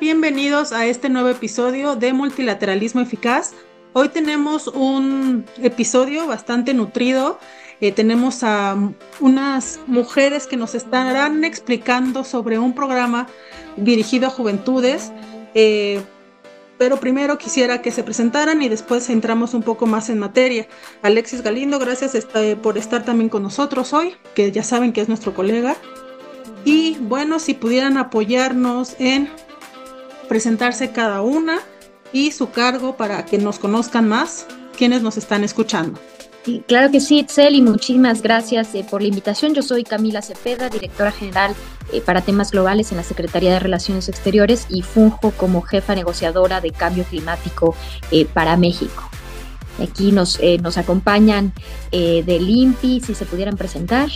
Bienvenidos a este nuevo episodio de Multilateralismo Eficaz. Hoy tenemos un episodio bastante nutrido. Eh, tenemos a unas mujeres que nos estarán explicando sobre un programa dirigido a juventudes. Eh, pero primero quisiera que se presentaran y después entramos un poco más en materia. Alexis Galindo, gracias por estar también con nosotros hoy, que ya saben que es nuestro colega. Y bueno, si pudieran apoyarnos en presentarse cada una y su cargo para que nos conozcan más quienes nos están escuchando. Claro que sí, Itzel, y muchísimas gracias eh, por la invitación. Yo soy Camila Cepeda, directora general eh, para temas globales en la Secretaría de Relaciones Exteriores y funjo como jefa negociadora de cambio climático eh, para México. Aquí nos, nos acompañan del INPI, si se pudieran presentar.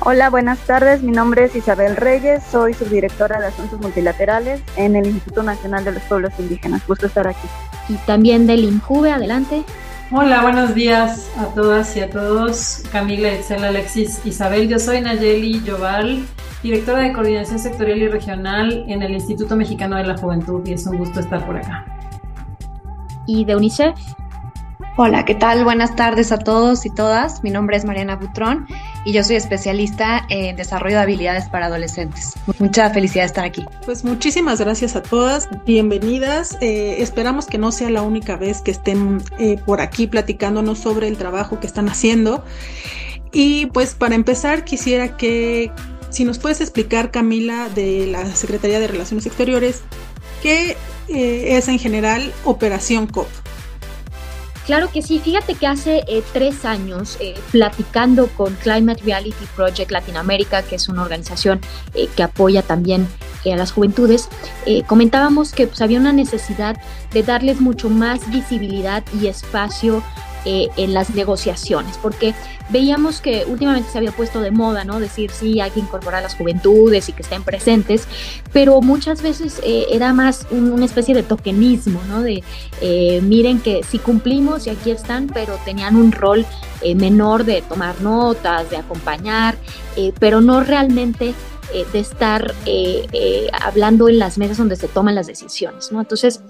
Hola, buenas tardes. Mi nombre es Isabel Reyes, soy subdirectora de Asuntos Multilaterales en el Instituto Nacional de los Pueblos Indígenas. Gusto estar aquí. Y también del INJUVE, adelante. Hola, buenos días a todas y a todos. Camila, Excel, Alexis, Isabel. Yo soy Nayeli Yoval, directora de Coordinación Sectorial y Regional en el Instituto Mexicano de la Juventud y es un gusto estar por acá. ¿Y de UNICEF? Hola, ¿qué tal? Buenas tardes a todos y todas. Mi nombre es Mariana Butrón y yo soy especialista en desarrollo de habilidades para adolescentes. Mucha felicidad de estar aquí. Pues muchísimas gracias a todas, bienvenidas. Eh, esperamos que no sea la única vez que estén eh, por aquí platicándonos sobre el trabajo que están haciendo. Y pues para empezar quisiera que si nos puedes explicar, Camila, de la Secretaría de Relaciones Exteriores, qué eh, es en general Operación COP. Claro que sí, fíjate que hace eh, tres años, eh, platicando con Climate Reality Project Latinoamérica, que es una organización eh, que apoya también a las juventudes, comentábamos que pues, había una necesidad de darles mucho más visibilidad y espacio eh, en las negociaciones, porque veíamos que últimamente se había puesto de moda, ¿no? Decir, sí, hay que incorporar a las juventudes y que estén presentes, pero muchas veces eh, era más una especie de tokenismo, ¿no? De, eh, miren que sí cumplimos y aquí están, pero tenían un rol menor de tomar notas, de acompañar, pero no realmente de estar hablando en las mesas donde se toman las decisiones, ¿no? Entonces,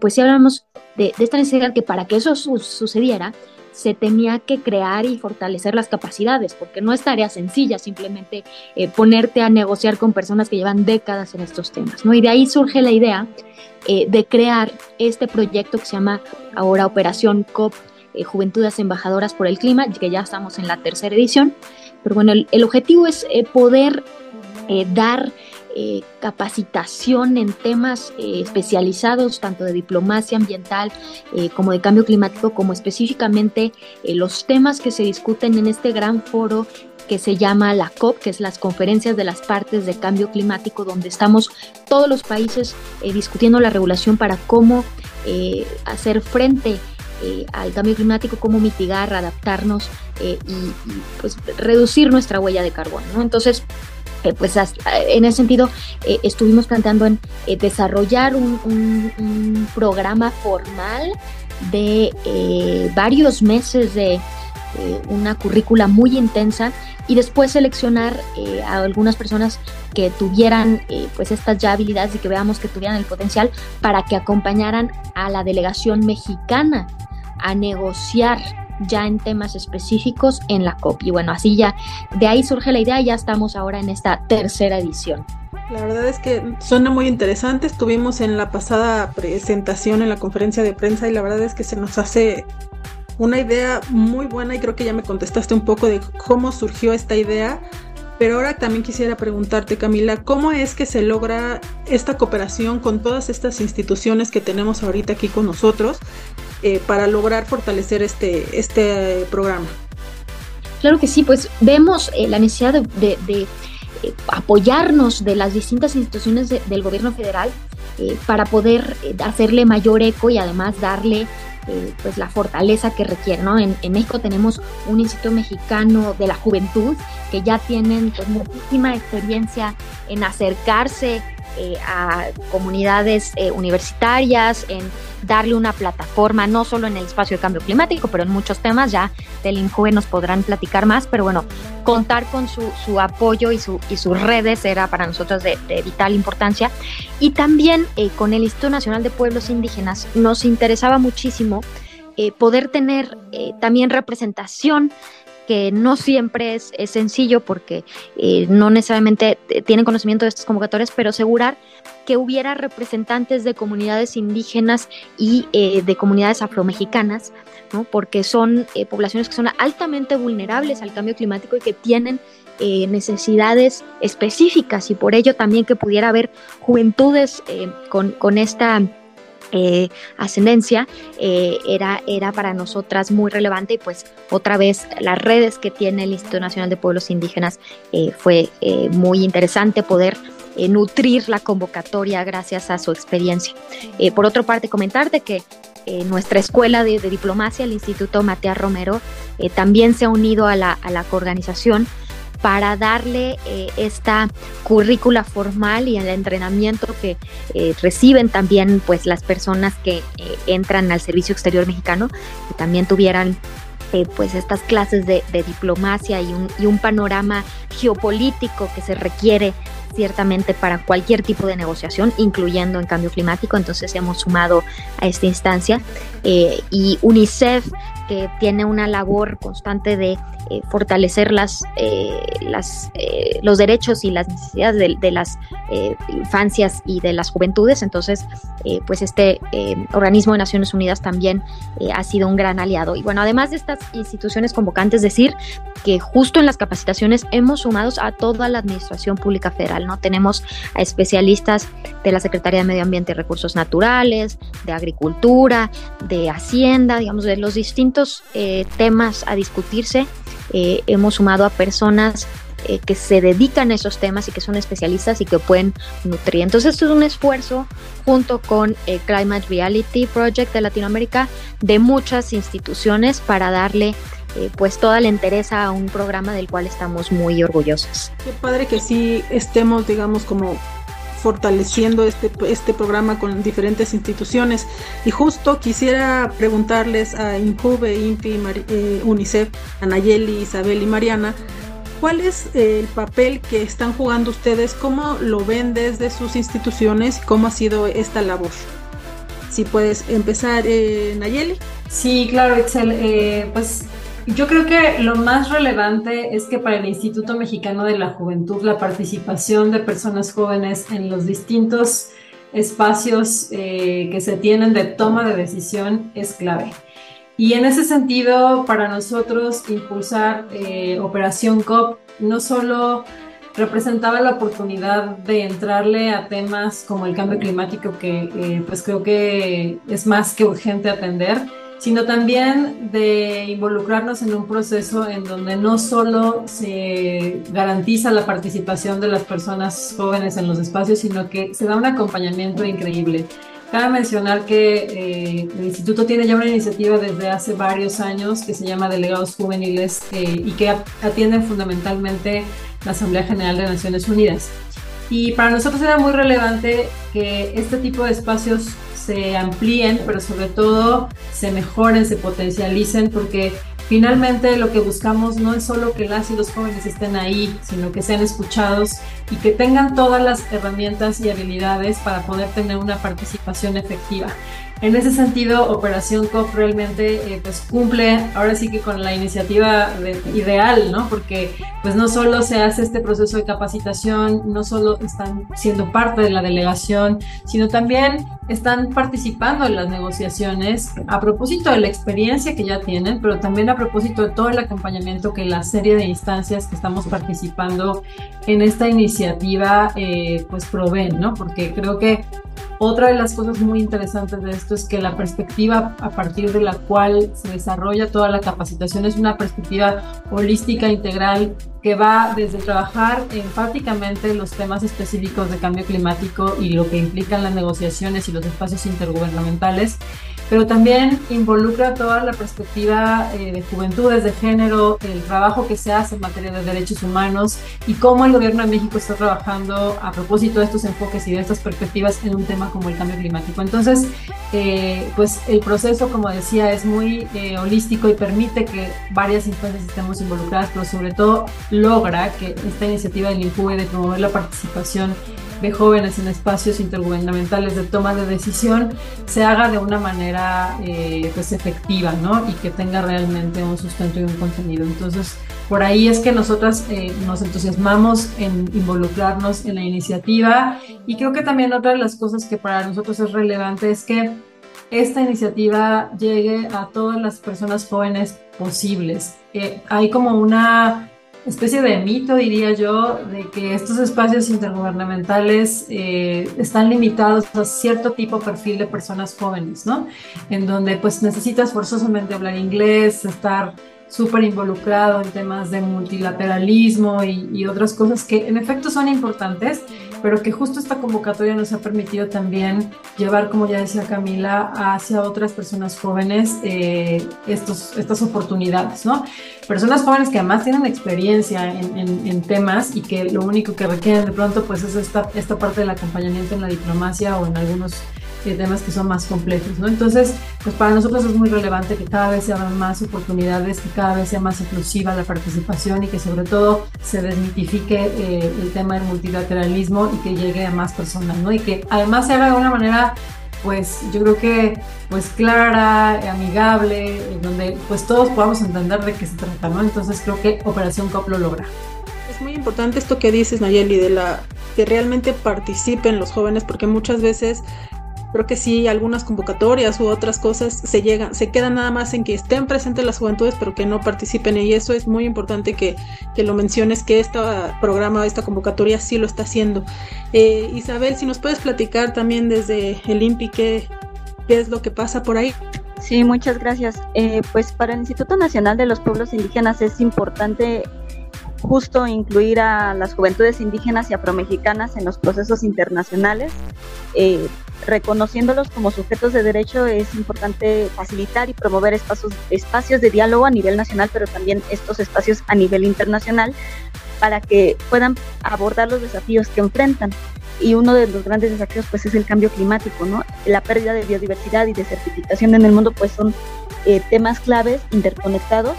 pues si hablamos de, esta necesidad que para que eso sucediera, se tenía que crear y fortalecer las capacidades, porque no es tarea sencilla simplemente eh, ponerte a negociar con personas que llevan décadas en estos temas, ¿no? Y de ahí surge la idea eh, de crear este proyecto que se llama ahora Operación COP, eh, Juventudes Embajadoras por el Clima, que ya estamos en la tercera edición, pero bueno, el objetivo es poder dar eh, capacitación en temas eh, especializados, tanto de diplomacia ambiental eh, como de cambio climático, como específicamente los temas que se discuten en este gran foro que se llama la COP, que es las conferencias de las partes de cambio climático, donde estamos todos los países discutiendo la regulación para cómo hacer frente al cambio climático, cómo mitigar, adaptarnos y, pues, reducir nuestra huella de carbono. Entonces, eh, pues en ese sentido eh, estuvimos planteando en eh, desarrollar un, programa formal de varios meses de una currícula muy intensa y después seleccionar a algunas personas que tuvieran pues estas ya habilidades y que veamos que tuvieran el potencial para que acompañaran a la delegación mexicana a negociar ya en temas específicos en la COP. Y bueno, así ya, de ahí surge la idea, ya estamos ahora en esta tercera edición. La verdad es que suena muy interesante. Estuvimos en la pasada presentación en la conferencia de prensa y la verdad es que se nos hace una idea muy buena y creo que ya me contestaste un poco de cómo surgió esta idea. Pero ahora también quisiera preguntarte, Camila, ¿cómo es que se logra esta cooperación con todas estas instituciones que tenemos ahorita aquí con nosotros eh, para lograr fortalecer este, este programa? Claro que sí, pues vemos eh, la necesidad de, eh, apoyarnos de las distintas instituciones del gobierno federal para poder hacerle mayor eco y además darle pues la fortaleza que requiere. ¿no? En, México tenemos un Instituto Mexicano de la Juventud que ya tienen pues, muchísima experiencia en acercarse eh, a comunidades eh, universitarias, en darle una plataforma, no solo en el espacio de cambio climático, pero en muchos temas, ya del INJUVE nos podrán platicar más, pero bueno, contar con su, apoyo y, su, y sus redes era para nosotros de, vital importancia. Y también eh, con el Instituto Nacional de Pueblos Indígenas nos interesaba muchísimo poder tener también representación que no siempre es, sencillo porque eh, no necesariamente tienen conocimiento de estas convocatorias, pero asegurar que hubiera representantes de comunidades indígenas y eh, de comunidades afromexicanas, ¿no? porque son eh, poblaciones que son altamente vulnerables al cambio climático y que tienen necesidades específicas y por ello también que pudiera haber juventudes con, con esta eh, ascendencia eh, era, era para nosotras muy relevante y pues otra vez las redes que tiene el Instituto Nacional de Pueblos Indígenas eh, fue muy interesante poder nutrir la convocatoria gracias a su experiencia. por otra parte, comentarte que nuestra escuela de, diplomacia, el Instituto Matea Romero, también se ha unido a la, a la organización para darle eh, esta currícula formal y el entrenamiento que eh, reciben también pues las personas que eh, entran al servicio exterior mexicano, que también tuvieran pues estas clases de, diplomacia y un, panorama geopolítico que se requiere ciertamente para cualquier tipo de negociación, incluyendo en cambio climático. Entonces hemos sumado a esta instancia y UNICEF que tiene una labor constante de eh, fortalecer las, eh, eh, los derechos y las necesidades de, las infancias y de las juventudes. Entonces, pues este organismo de Naciones Unidas también ha sido un gran aliado. Y bueno, además de estas instituciones convocantes, decir que justo en las capacitaciones hemos sumado a toda la Administración Pública Federal, ¿no? Tenemos a especialistas de la Secretaría de Medio Ambiente y Recursos Naturales, de Agricultura, de Hacienda, digamos, de los distintos temas a discutirse eh, hemos sumado a personas eh, que se dedican a esos temas y que son especialistas y que pueden nutrir. Entonces, esto es un esfuerzo junto con el Climate Reality Project de Latinoamérica de muchas instituciones para darle eh, pues toda la interés a un programa del cual estamos muy orgullosos. Qué padre que sí estemos, digamos, como fortaleciendo este, este programa con diferentes instituciones. Y justo quisiera preguntarles a INCUBE, INPI, eh, UNICEF, a Nayeli, Isabel y Mariana, ¿cuál es el papel que están jugando ustedes? ¿Cómo lo ven desde sus instituciones? ¿Cómo ha sido esta labor? Si puedes empezar, eh, Nayeli. Sí, claro, Excel. Eh, pues yo creo que lo más relevante es que para el Instituto Mexicano de la Juventud la participación de personas jóvenes en los distintos espacios eh, que se tienen de toma de decisión es clave. Y en ese sentido, para nosotros impulsar eh, Operación COP no solo representaba la oportunidad de entrarle a temas como el cambio climático, que eh, pues creo que es más que urgente atender, sino también de involucrarnos en un proceso en donde no solo se garantiza la participación de las personas jóvenes en los espacios, sino que se da un acompañamiento increíble. Cabe mencionar que eh, el instituto tiene ya una iniciativa desde hace varios años que se llama Delegados Juveniles eh, y que atienden fundamentalmente la Asamblea General de Naciones Unidas. Y para nosotros era muy relevante que este tipo de espacios se amplíen, pero sobre todo se mejoren, se potencialicen, porque finalmente lo que buscamos no es solo que las y los jóvenes estén ahí, sino que sean escuchados y que tengan todas las herramientas y habilidades para poder tener una participación efectiva. En ese sentido, Operación COP realmente eh, pues cumple ahora sí que con la iniciativa ideal, ¿no? Porque pues no solo se hace este proceso de capacitación, no solo están siendo parte de la delegación, sino también están participando en las negociaciones a propósito de la experiencia que ya tienen, pero también a propósito de todo el acompañamiento que la serie de instancias que estamos participando en esta iniciativa eh, pues proveen, ¿no? Porque creo que Otra de las cosas muy interesantes de esto es que la perspectiva a partir de la cual se desarrolla toda la capacitación es una perspectiva holística, integral, que va desde trabajar enfáticamente los temas específicos de cambio climático y lo que implican las negociaciones y los espacios intergubernamentales, pero también involucra toda la perspectiva eh, de juventudes, de género, el trabajo que se hace en materia de derechos humanos y cómo el gobierno de México está trabajando a propósito de estos enfoques y de estas perspectivas en un tema como el cambio climático. Entonces, eh, pues el proceso, como decía, es muy eh, holístico y permite que varias instancias estemos involucradas, pero sobre todo logra que esta iniciativa del INCUBE de promover la participación de jóvenes en espacios intergubernamentales de toma de decisión se haga de una manera eh, pues efectiva ¿no? y que tenga realmente un sustento y un contenido. Entonces, por ahí es que nosotras eh, nos entusiasmamos en involucrarnos en la iniciativa y creo que también otra de las cosas que para nosotros es relevante es que esta iniciativa llegue a todas las personas jóvenes posibles. Eh, hay como una especie de mito, diría yo, de que estos espacios intergubernamentales eh, están limitados a cierto tipo de perfil de personas jóvenes, ¿no? En donde pues necesitas forzosamente hablar inglés, estar súper involucrado en temas de multilateralismo y, y, otras cosas que en efecto son importantes, pero que justo esta convocatoria nos ha permitido también llevar, como ya decía Camila, hacia otras personas jóvenes eh, estos, estas oportunidades, ¿no? Personas jóvenes que además tienen experiencia en, en, en, temas y que lo único que requieren de pronto pues es esta, esta parte del acompañamiento en la diplomacia o en algunos eh, temas que son más complejos, ¿no? Entonces, pues para nosotros es muy relevante que cada vez se abran más oportunidades, que cada vez sea más inclusiva la participación y que sobre todo se desmitifique eh, el tema del multilateralismo y que llegue a más personas, ¿no? Y que además se haga de una manera pues yo creo que pues clara, amigable, donde pues todos podamos entender de qué se trata, ¿no? Entonces creo que Operación COP lo logra. Es muy importante esto que dices, Nayeli, de la que realmente participen los jóvenes, porque muchas veces creo que sí, algunas convocatorias u otras cosas se llegan, se quedan nada más en que estén presentes las juventudes, pero que no participen. Y eso es muy importante que, que lo menciones, que este programa, esta convocatoria sí lo está haciendo. Eh, Isabel, si nos puedes platicar también desde el INPI qué, qué es lo que pasa por ahí. Sí, muchas gracias. Eh, pues para el Instituto Nacional de los Pueblos Indígenas es importante justo incluir a las juventudes indígenas y afromexicanas en los procesos internacionales. Eh, reconociéndolos como sujetos de derecho es importante facilitar y promover espacios, espacios de diálogo a nivel nacional, pero también estos espacios a nivel internacional para que puedan abordar los desafíos que enfrentan. Y uno de los grandes desafíos pues es el cambio climático, ¿no? La pérdida de biodiversidad y de certificación en el mundo pues son eh, temas claves interconectados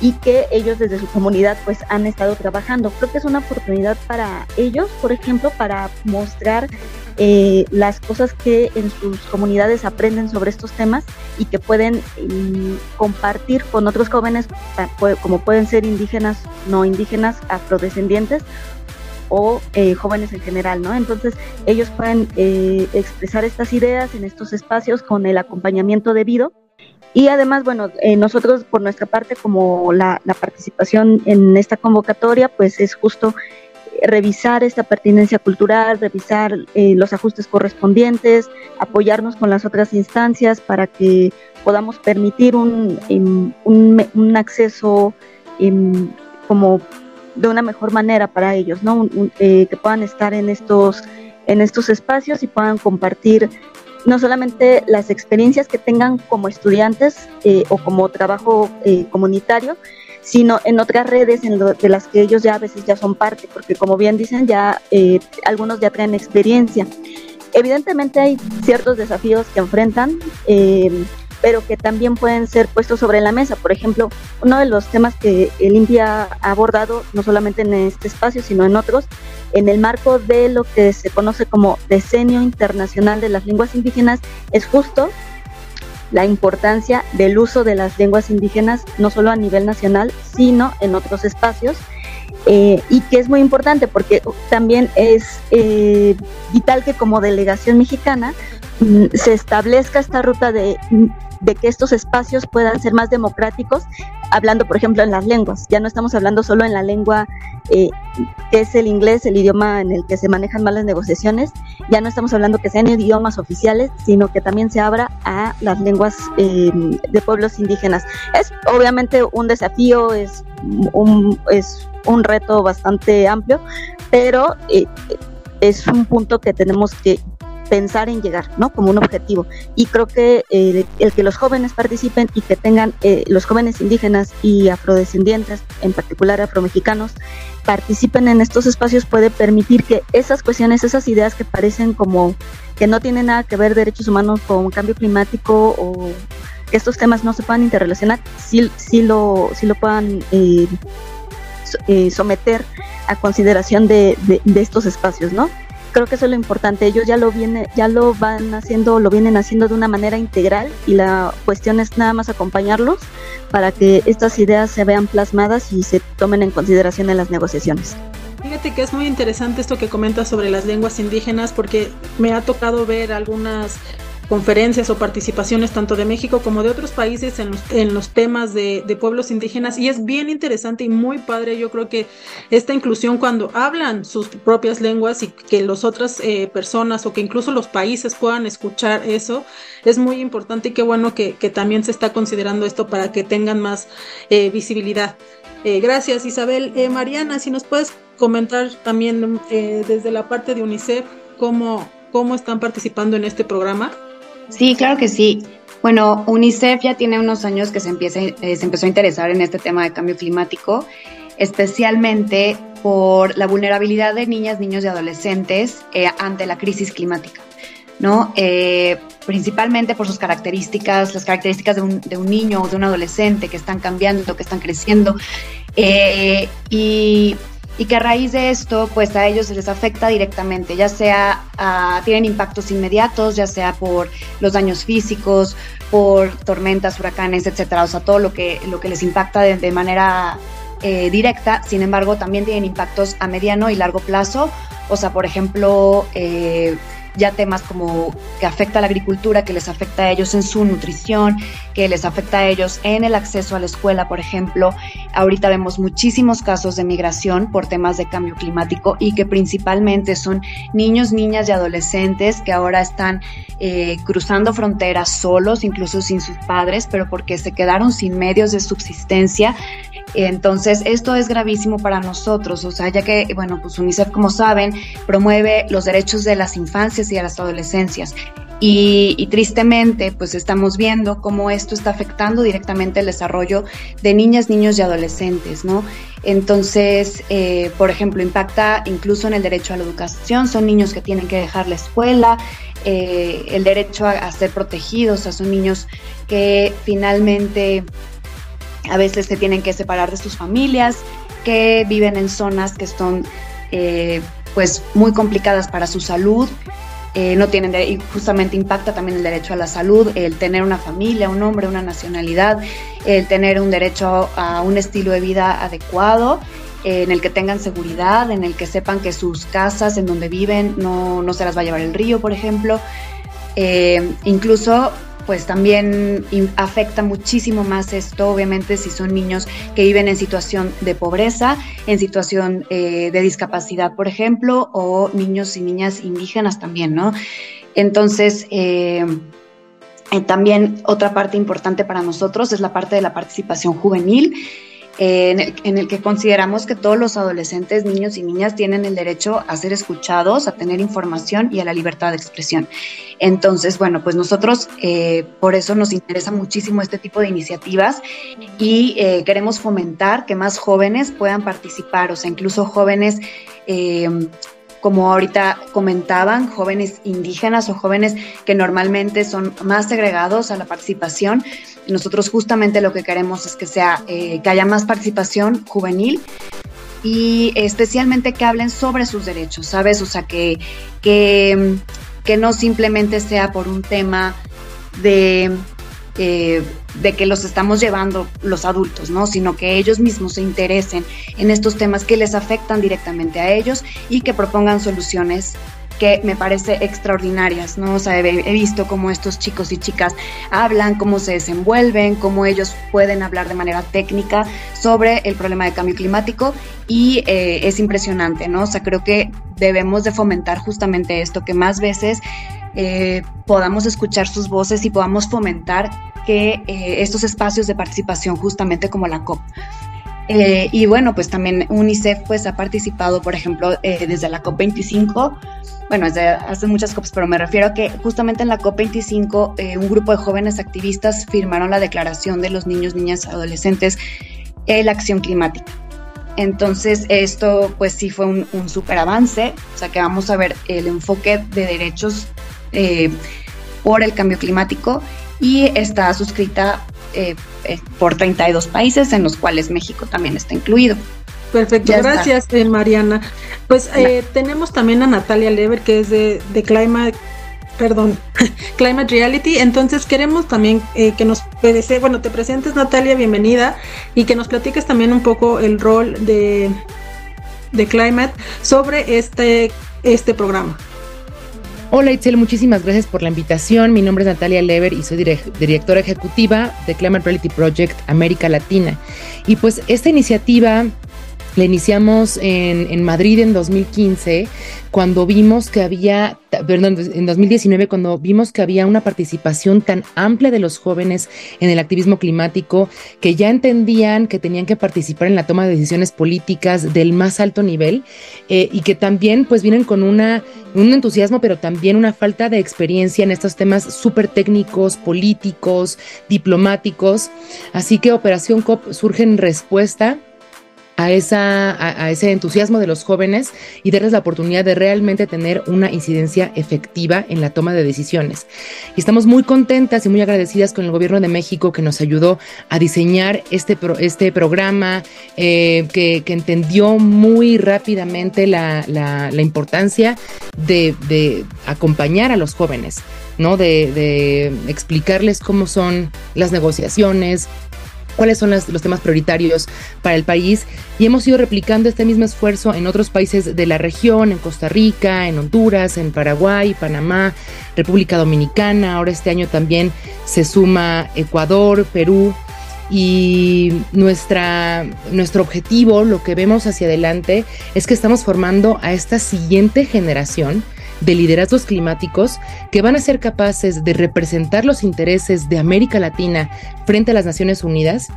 y que ellos desde su comunidad pues han estado trabajando. Creo que es una oportunidad para ellos, por ejemplo, para mostrar eh, las cosas que en sus comunidades aprenden sobre estos temas y que pueden mm, compartir con otros jóvenes, como pueden ser indígenas, no indígenas, afrodescendientes o eh, jóvenes en general, ¿no? Entonces ellos pueden eh, expresar estas ideas en estos espacios con el acompañamiento debido y además, bueno, eh, nosotros por nuestra parte, como la, participación en esta convocatoria, pues es justo revisar esta pertinencia cultural, revisar eh, los ajustes correspondientes, apoyarnos con las otras instancias para que podamos permitir un, em, un, acceso em, como de una mejor manera para ellos, ¿no? Eh, que puedan estar en estos, en estos espacios y puedan compartir no solamente las experiencias que tengan como estudiantes eh, o como trabajo eh, comunitario, sino en otras redes en de las que ellos ya a veces ya son parte, porque como bien dicen, ya eh, algunos ya traen experiencia. Evidentemente hay ciertos desafíos que enfrentan, pero que también pueden ser puestos sobre la mesa. Por ejemplo, uno de los temas que el INPI ha abordado, no solamente en este espacio, sino en otros, en el marco de lo que se conoce como Decenio Internacional de las Lenguas Indígenas, es justo la importancia del uso de las lenguas indígenas, no solo a nivel nacional, sino en otros espacios. Eh, y que es muy importante porque también es eh, vital que como delegación mexicana se establezca esta ruta de que estos espacios puedan ser más democráticos, hablando, por ejemplo, en las lenguas. Ya no estamos hablando solo en la lengua eh, que es el inglés, el idioma en el que se manejan más las negociaciones. Ya no estamos hablando que sean idiomas oficiales, sino que también se abra a las lenguas eh, de pueblos indígenas. Es obviamente un desafío, es un, es un reto bastante amplio, pero eh, es un punto que tenemos que pensar en llegar, ¿no? Como un objetivo. Y creo que eh, el que los jóvenes participen y que tengan eh, los jóvenes indígenas y afrodescendientes, en particular afromexicanos, participen en estos espacios puede permitir que esas cuestiones, esas ideas que parecen como que no tienen nada que ver derechos humanos con cambio climático o que estos temas no se puedan interrelacionar, sí, sí, lo, sí lo puedan eh, someter a consideración de, de, de estos espacios, ¿no? Creo que eso es lo importante. Ellos ya lo viene, ya lo van haciendo, lo vienen haciendo de una manera integral y la cuestión es nada más acompañarlos para que estas ideas se vean plasmadas y se tomen en consideración en las negociaciones. Fíjate que es muy interesante esto que comentas sobre las lenguas indígenas porque me ha tocado ver algunas conferencias o participaciones tanto de México como de otros países en los, en los temas de, pueblos indígenas y es bien interesante y muy padre. Yo creo que esta inclusión cuando hablan sus propias lenguas y que las otras eh, personas o que incluso los países puedan escuchar eso es muy importante y qué bueno que, que también se está considerando esto para que tengan más eh, visibilidad. Eh, gracias Isabel. Eh, Mariana, si nos puedes comentar también eh, desde la parte de UNICEF cómo, cómo están participando en este programa. Sí, claro que sí. Bueno, UNICEF ya tiene unos años que se, empieza, eh, se empezó a interesar en este tema de cambio climático, especialmente por la vulnerabilidad de niñas, niños y adolescentes eh, ante la crisis climática, ¿no? Eh, principalmente por sus características, las características de un, de un, niño o de un adolescente que están cambiando, que están creciendo. Eh, y y que a raíz de esto, pues a ellos se les afecta directamente, ya sea uh, tienen impactos inmediatos, ya sea por los daños físicos, por tormentas, huracanes, etcétera, o sea, todo lo que, lo que les impacta de, de manera eh, directa, sin embargo, también tienen impactos a mediano y largo plazo, o sea, por ejemplo, eh, ya temas como que afecta a la agricultura, que les afecta a ellos en su nutrición, que les afecta a ellos en el acceso a la escuela, por ejemplo. Ahorita vemos muchísimos casos de migración por temas de cambio climático y que principalmente son niños, niñas y adolescentes que ahora están eh, cruzando fronteras solos, incluso sin sus padres, pero porque se quedaron sin medios de subsistencia. Entonces, esto es gravísimo para nosotros, o sea, ya que, bueno, pues UNICEF, como saben, promueve los derechos de las infancias y de las adolescencias. Y, tristemente, pues estamos viendo cómo esto está afectando directamente el desarrollo de niñas, niños y adolescentes, ¿no? Entonces, eh, por ejemplo, impacta incluso en el derecho a la educación, son niños que tienen que dejar la escuela, eh, el derecho a, a ser protegidos, o sea, son niños que finalmente a veces se tienen que separar de sus familias, que viven en zonas que son eh, pues muy complicadas para su salud, eh, no tienen y justamente impacta también el derecho a la salud, el tener una familia, un hombre, una nacionalidad, el tener un derecho a un estilo de vida adecuado. Eh, en el que tengan seguridad, en el que sepan que sus casas en donde viven no, no se las va a llevar el río, por ejemplo. Eh, incluso pues también afecta muchísimo más esto, obviamente, si son niños que viven en situación de pobreza, en situación eh, de discapacidad, por ejemplo, o niños y niñas indígenas también, ¿no? Entonces, eh, eh, también otra parte importante para nosotros es la parte de la participación juvenil. Eh, en, el, que consideramos que todos los adolescentes, niños y niñas tienen el derecho a ser escuchados, a tener información y a la libertad de expresión. Entonces, bueno, pues nosotros eh, por eso nos interesa muchísimo este tipo de iniciativas y eh, queremos fomentar que más jóvenes puedan participar, o sea, incluso jóvenes como ahorita comentaban, jóvenes indígenas o jóvenes que normalmente son más segregados a la participación. Nosotros justamente lo que queremos es que sea eh, que haya más participación juvenil y especialmente que hablen sobre sus derechos, ¿sabes? O sea, que, que, que no simplemente sea por un tema de eh, de que los estamos llevando los adultos, ¿no? Sino que ellos mismos se interesen en estos temas que les afectan directamente a ellos y que propongan soluciones que me parece extraordinarias, ¿no? O sea, he, visto cómo estos chicos y chicas hablan, cómo se desenvuelven, cómo ellos pueden hablar de manera técnica sobre el problema de cambio climático y eh, es impresionante, ¿no? O sea, creo que debemos de fomentar justamente esto, que más veces eh, podamos escuchar sus voces y podamos fomentar que eh, estos espacios de participación justamente como la COP. Eh, y bueno, pues también UNICEF pues ha participado, por ejemplo, desde la COP25, bueno, desde hace muchas COPs, pero me refiero a que justamente en la COP25 un grupo de jóvenes activistas firmaron la declaración de los niños, niñas, adolescentes en la acción climática. Entonces, esto pues sí fue un, un súper avance, o sea que vamos a ver el enfoque de derechos eh, por el cambio climático y está suscrita eh, eh, por 32 países, en los cuales México también está incluido. Perfecto, gracias Mariana. Pues tenemos también a Natalia Lever, que es de, de Climate perdón, Climate Reality. Entonces queremos también que nos, bueno, te presentes Natalia, bienvenida, y que nos platiques también un poco el rol de, de Climate sobre este, este programa. Hola Itzel, muchísimas gracias por la invitación. Mi nombre es Natalia Lever y soy directora ejecutiva de Climate Reality Project América Latina. Y pues esta iniciativa la iniciamos en, en, Madrid en 2015, cuando vimos que había, perdón, en 2019, cuando vimos que había una participación tan amplia de los jóvenes en el activismo climático, que ya entendían que tenían que participar en la toma de decisiones políticas del más alto nivel eh, y que también pues vienen con una, un entusiasmo, pero también una falta de experiencia en estos temas súper técnicos, políticos, diplomáticos. Así que Operación COP surge en respuesta a, esa, a, ese entusiasmo de los jóvenes y darles la oportunidad de realmente tener una incidencia efectiva en la toma de decisiones. Y estamos muy contentas y muy agradecidas con el gobierno de México que nos ayudó a diseñar este, este programa, eh, que, entendió muy rápidamente la, importancia de, acompañar a los jóvenes. ¿no? De, de, explicarles cómo son las negociaciones, cuáles son los temas prioritarios para el país. Y hemos ido replicando este mismo esfuerzo en otros países de la región, en Costa Rica, en Honduras, en Paraguay, Panamá, República Dominicana, ahora este año también se suma Ecuador, Perú. Y nuestra, nuestro objetivo, lo que vemos hacia adelante, es que estamos formando a esta siguiente generación de liderazgos climáticos que van a ser capaces de representar los intereses de América Latina frente a las Naciones Unidas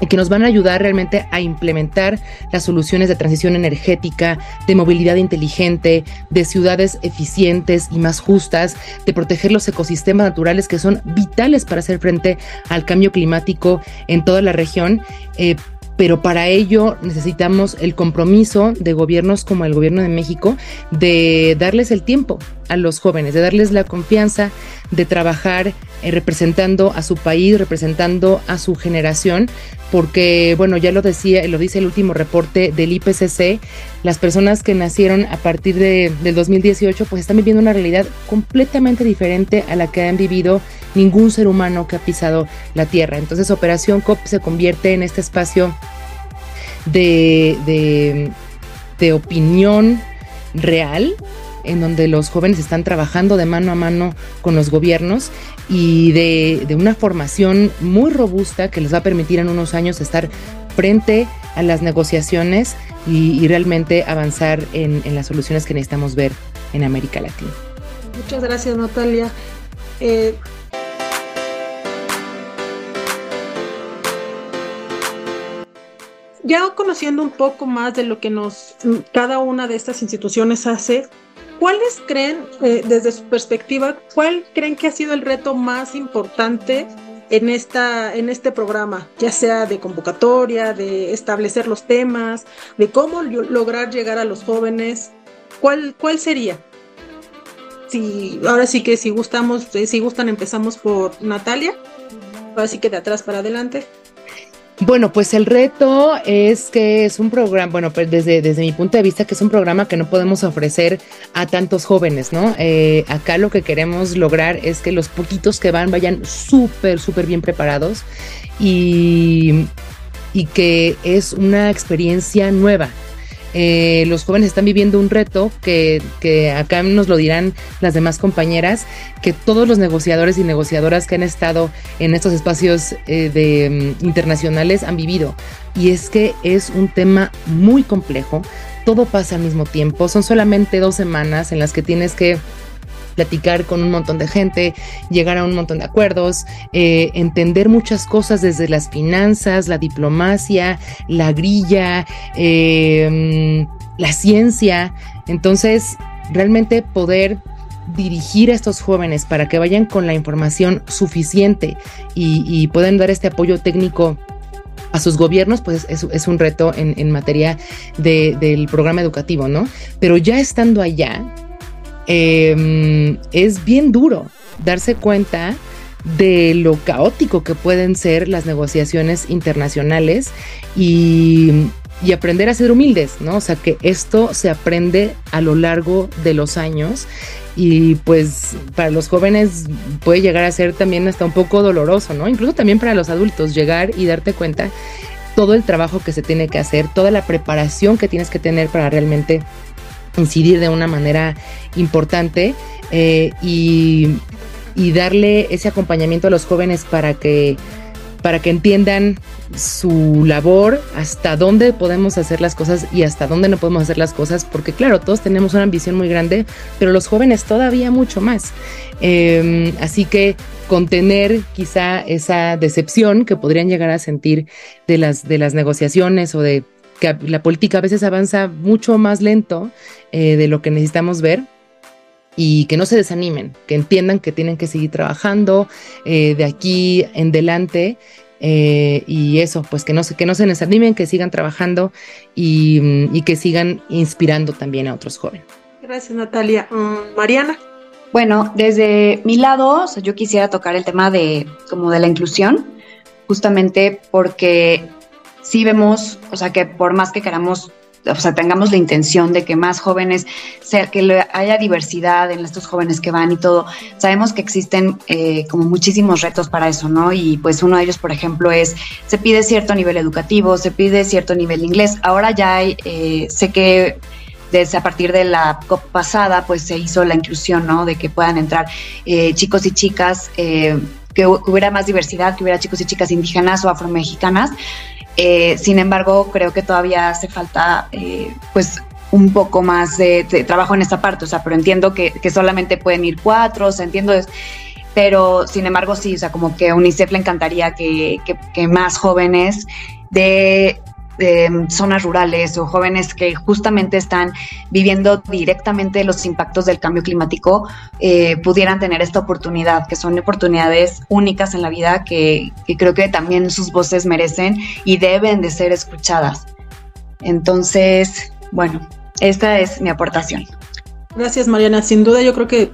y que nos van a ayudar realmente a implementar las soluciones de transición energética, de movilidad inteligente, de ciudades eficientes y más justas, de proteger los ecosistemas naturales que son vitales para hacer frente al cambio climático en toda la región. Eh, pero para ello necesitamos el compromiso de gobiernos como el gobierno de México de darles el tiempo a los jóvenes, de darles la confianza de trabajar eh, representando a su país, representando a su generación, porque bueno, ya lo decía, lo dice el último reporte del IPCC, las personas que nacieron a partir de, del 2018 pues están viviendo una realidad completamente diferente a la que han vivido ningún ser humano que ha pisado la Tierra. Entonces Operación COP se convierte en este espacio de, de, opinión real en donde los jóvenes están trabajando de mano a mano con los gobiernos y de, una formación muy robusta que les va a permitir en unos años estar frente a las negociaciones y, realmente avanzar en, en, las soluciones que necesitamos ver en América Latina. Muchas gracias Natalia. Eh, ya conociendo un poco más de lo que nos cada una de estas instituciones hace, ¿cuáles creen, eh, desde su perspectiva, cuál creen que ha sido el reto más importante en, esta, en este programa, ya sea de convocatoria, de establecer los temas, de cómo lograr llegar a los jóvenes? ¿Cuál, cuál sería? Si, ahora sí que si gustamos, eh, si gustan empezamos por Natalia, ahora sí que de atrás para adelante. Bueno, pues el reto es que es un programa, bueno, pues desde, desde mi punto de vista, que es un programa que no podemos ofrecer a tantos jóvenes, ¿no? Eh, acá lo que queremos lograr es que los poquitos que van vayan súper, súper bien preparados y, y que es una experiencia nueva. Eh, los jóvenes están viviendo un reto que, que, acá nos lo dirán las demás compañeras, que todos los negociadores y negociadoras que han estado en estos espacios eh, um, internacionales han vivido. Y es que es un tema muy complejo, todo pasa al mismo tiempo, son solamente dos semanas en las que tienes que platicar con un montón de gente, llegar a un montón de acuerdos, eh, entender muchas cosas desde las finanzas, la diplomacia, la grilla, eh, la ciencia. Entonces, realmente poder dirigir a estos jóvenes para que vayan con la información suficiente y, puedan dar este apoyo técnico a sus gobiernos, pues es, es un reto en, materia de, del programa educativo, ¿no? Pero ya estando allá, eh, es bien duro darse cuenta de lo caótico que pueden ser las negociaciones internacionales y, y, aprender a ser humildes, ¿no? O sea, que esto se aprende a lo largo de los años y pues para los jóvenes puede llegar a ser también hasta un poco doloroso, ¿no? Incluso también para los adultos llegar y darte cuenta todo el trabajo que se tiene que hacer, toda la preparación que tienes que tener para realmente incidir de una manera importante eh, y, y, darle ese acompañamiento a los jóvenes para que, para que entiendan su labor, hasta dónde podemos hacer las cosas y hasta dónde no podemos hacer las cosas, porque claro, todos tenemos una ambición muy grande, pero los jóvenes todavía mucho más. Eh, así que contener quizá esa decepción que podrían llegar a sentir de las, de las negociaciones o de que la política a veces avanza mucho más lento eh, de lo que necesitamos ver y que no se desanimen, que entiendan que tienen que seguir trabajando eh, de aquí en delante eh, y eso, pues que no, se, que no se desanimen, que sigan trabajando y, mm, y, que sigan inspirando también a otros jóvenes. Gracias Natalia. Um, Mariana. Bueno, desde mi lado, o sea, yo quisiera tocar el tema de como de la inclusión, justamente porque sí vemos, o sea, que por más que queramos, o sea, tengamos la intención de que más jóvenes, sea, que haya diversidad en estos jóvenes que van y todo, sabemos que existen eh, como muchísimos retos para eso, ¿no? Y pues uno de ellos, por ejemplo, es, se pide cierto nivel educativo, se pide cierto nivel de inglés. Ahora ya hay, eh, sé que desde a partir de la COP pasada, pues se hizo la inclusión, ¿no? De que puedan entrar eh, chicos y chicas, eh, que, hubiera más diversidad, que hubiera chicos y chicas indígenas o afromexicanas. Eh, sin embargo, creo que todavía hace falta, eh, pues, un poco más de, trabajo en esta parte, o sea, pero entiendo que, que solamente pueden ir cuatro, o sea, entiendo, es, pero sin embargo, sí, o sea, como que a UNICEF le encantaría que, que, que más jóvenes de de zonas rurales o jóvenes que justamente están viviendo directamente los impactos del cambio climático eh, pudieran tener esta oportunidad, que son oportunidades únicas en la vida que, que creo que también sus voces merecen y deben de ser escuchadas. Entonces, bueno, esta es mi aportación. Gracias, Mariana. Sin duda, yo creo que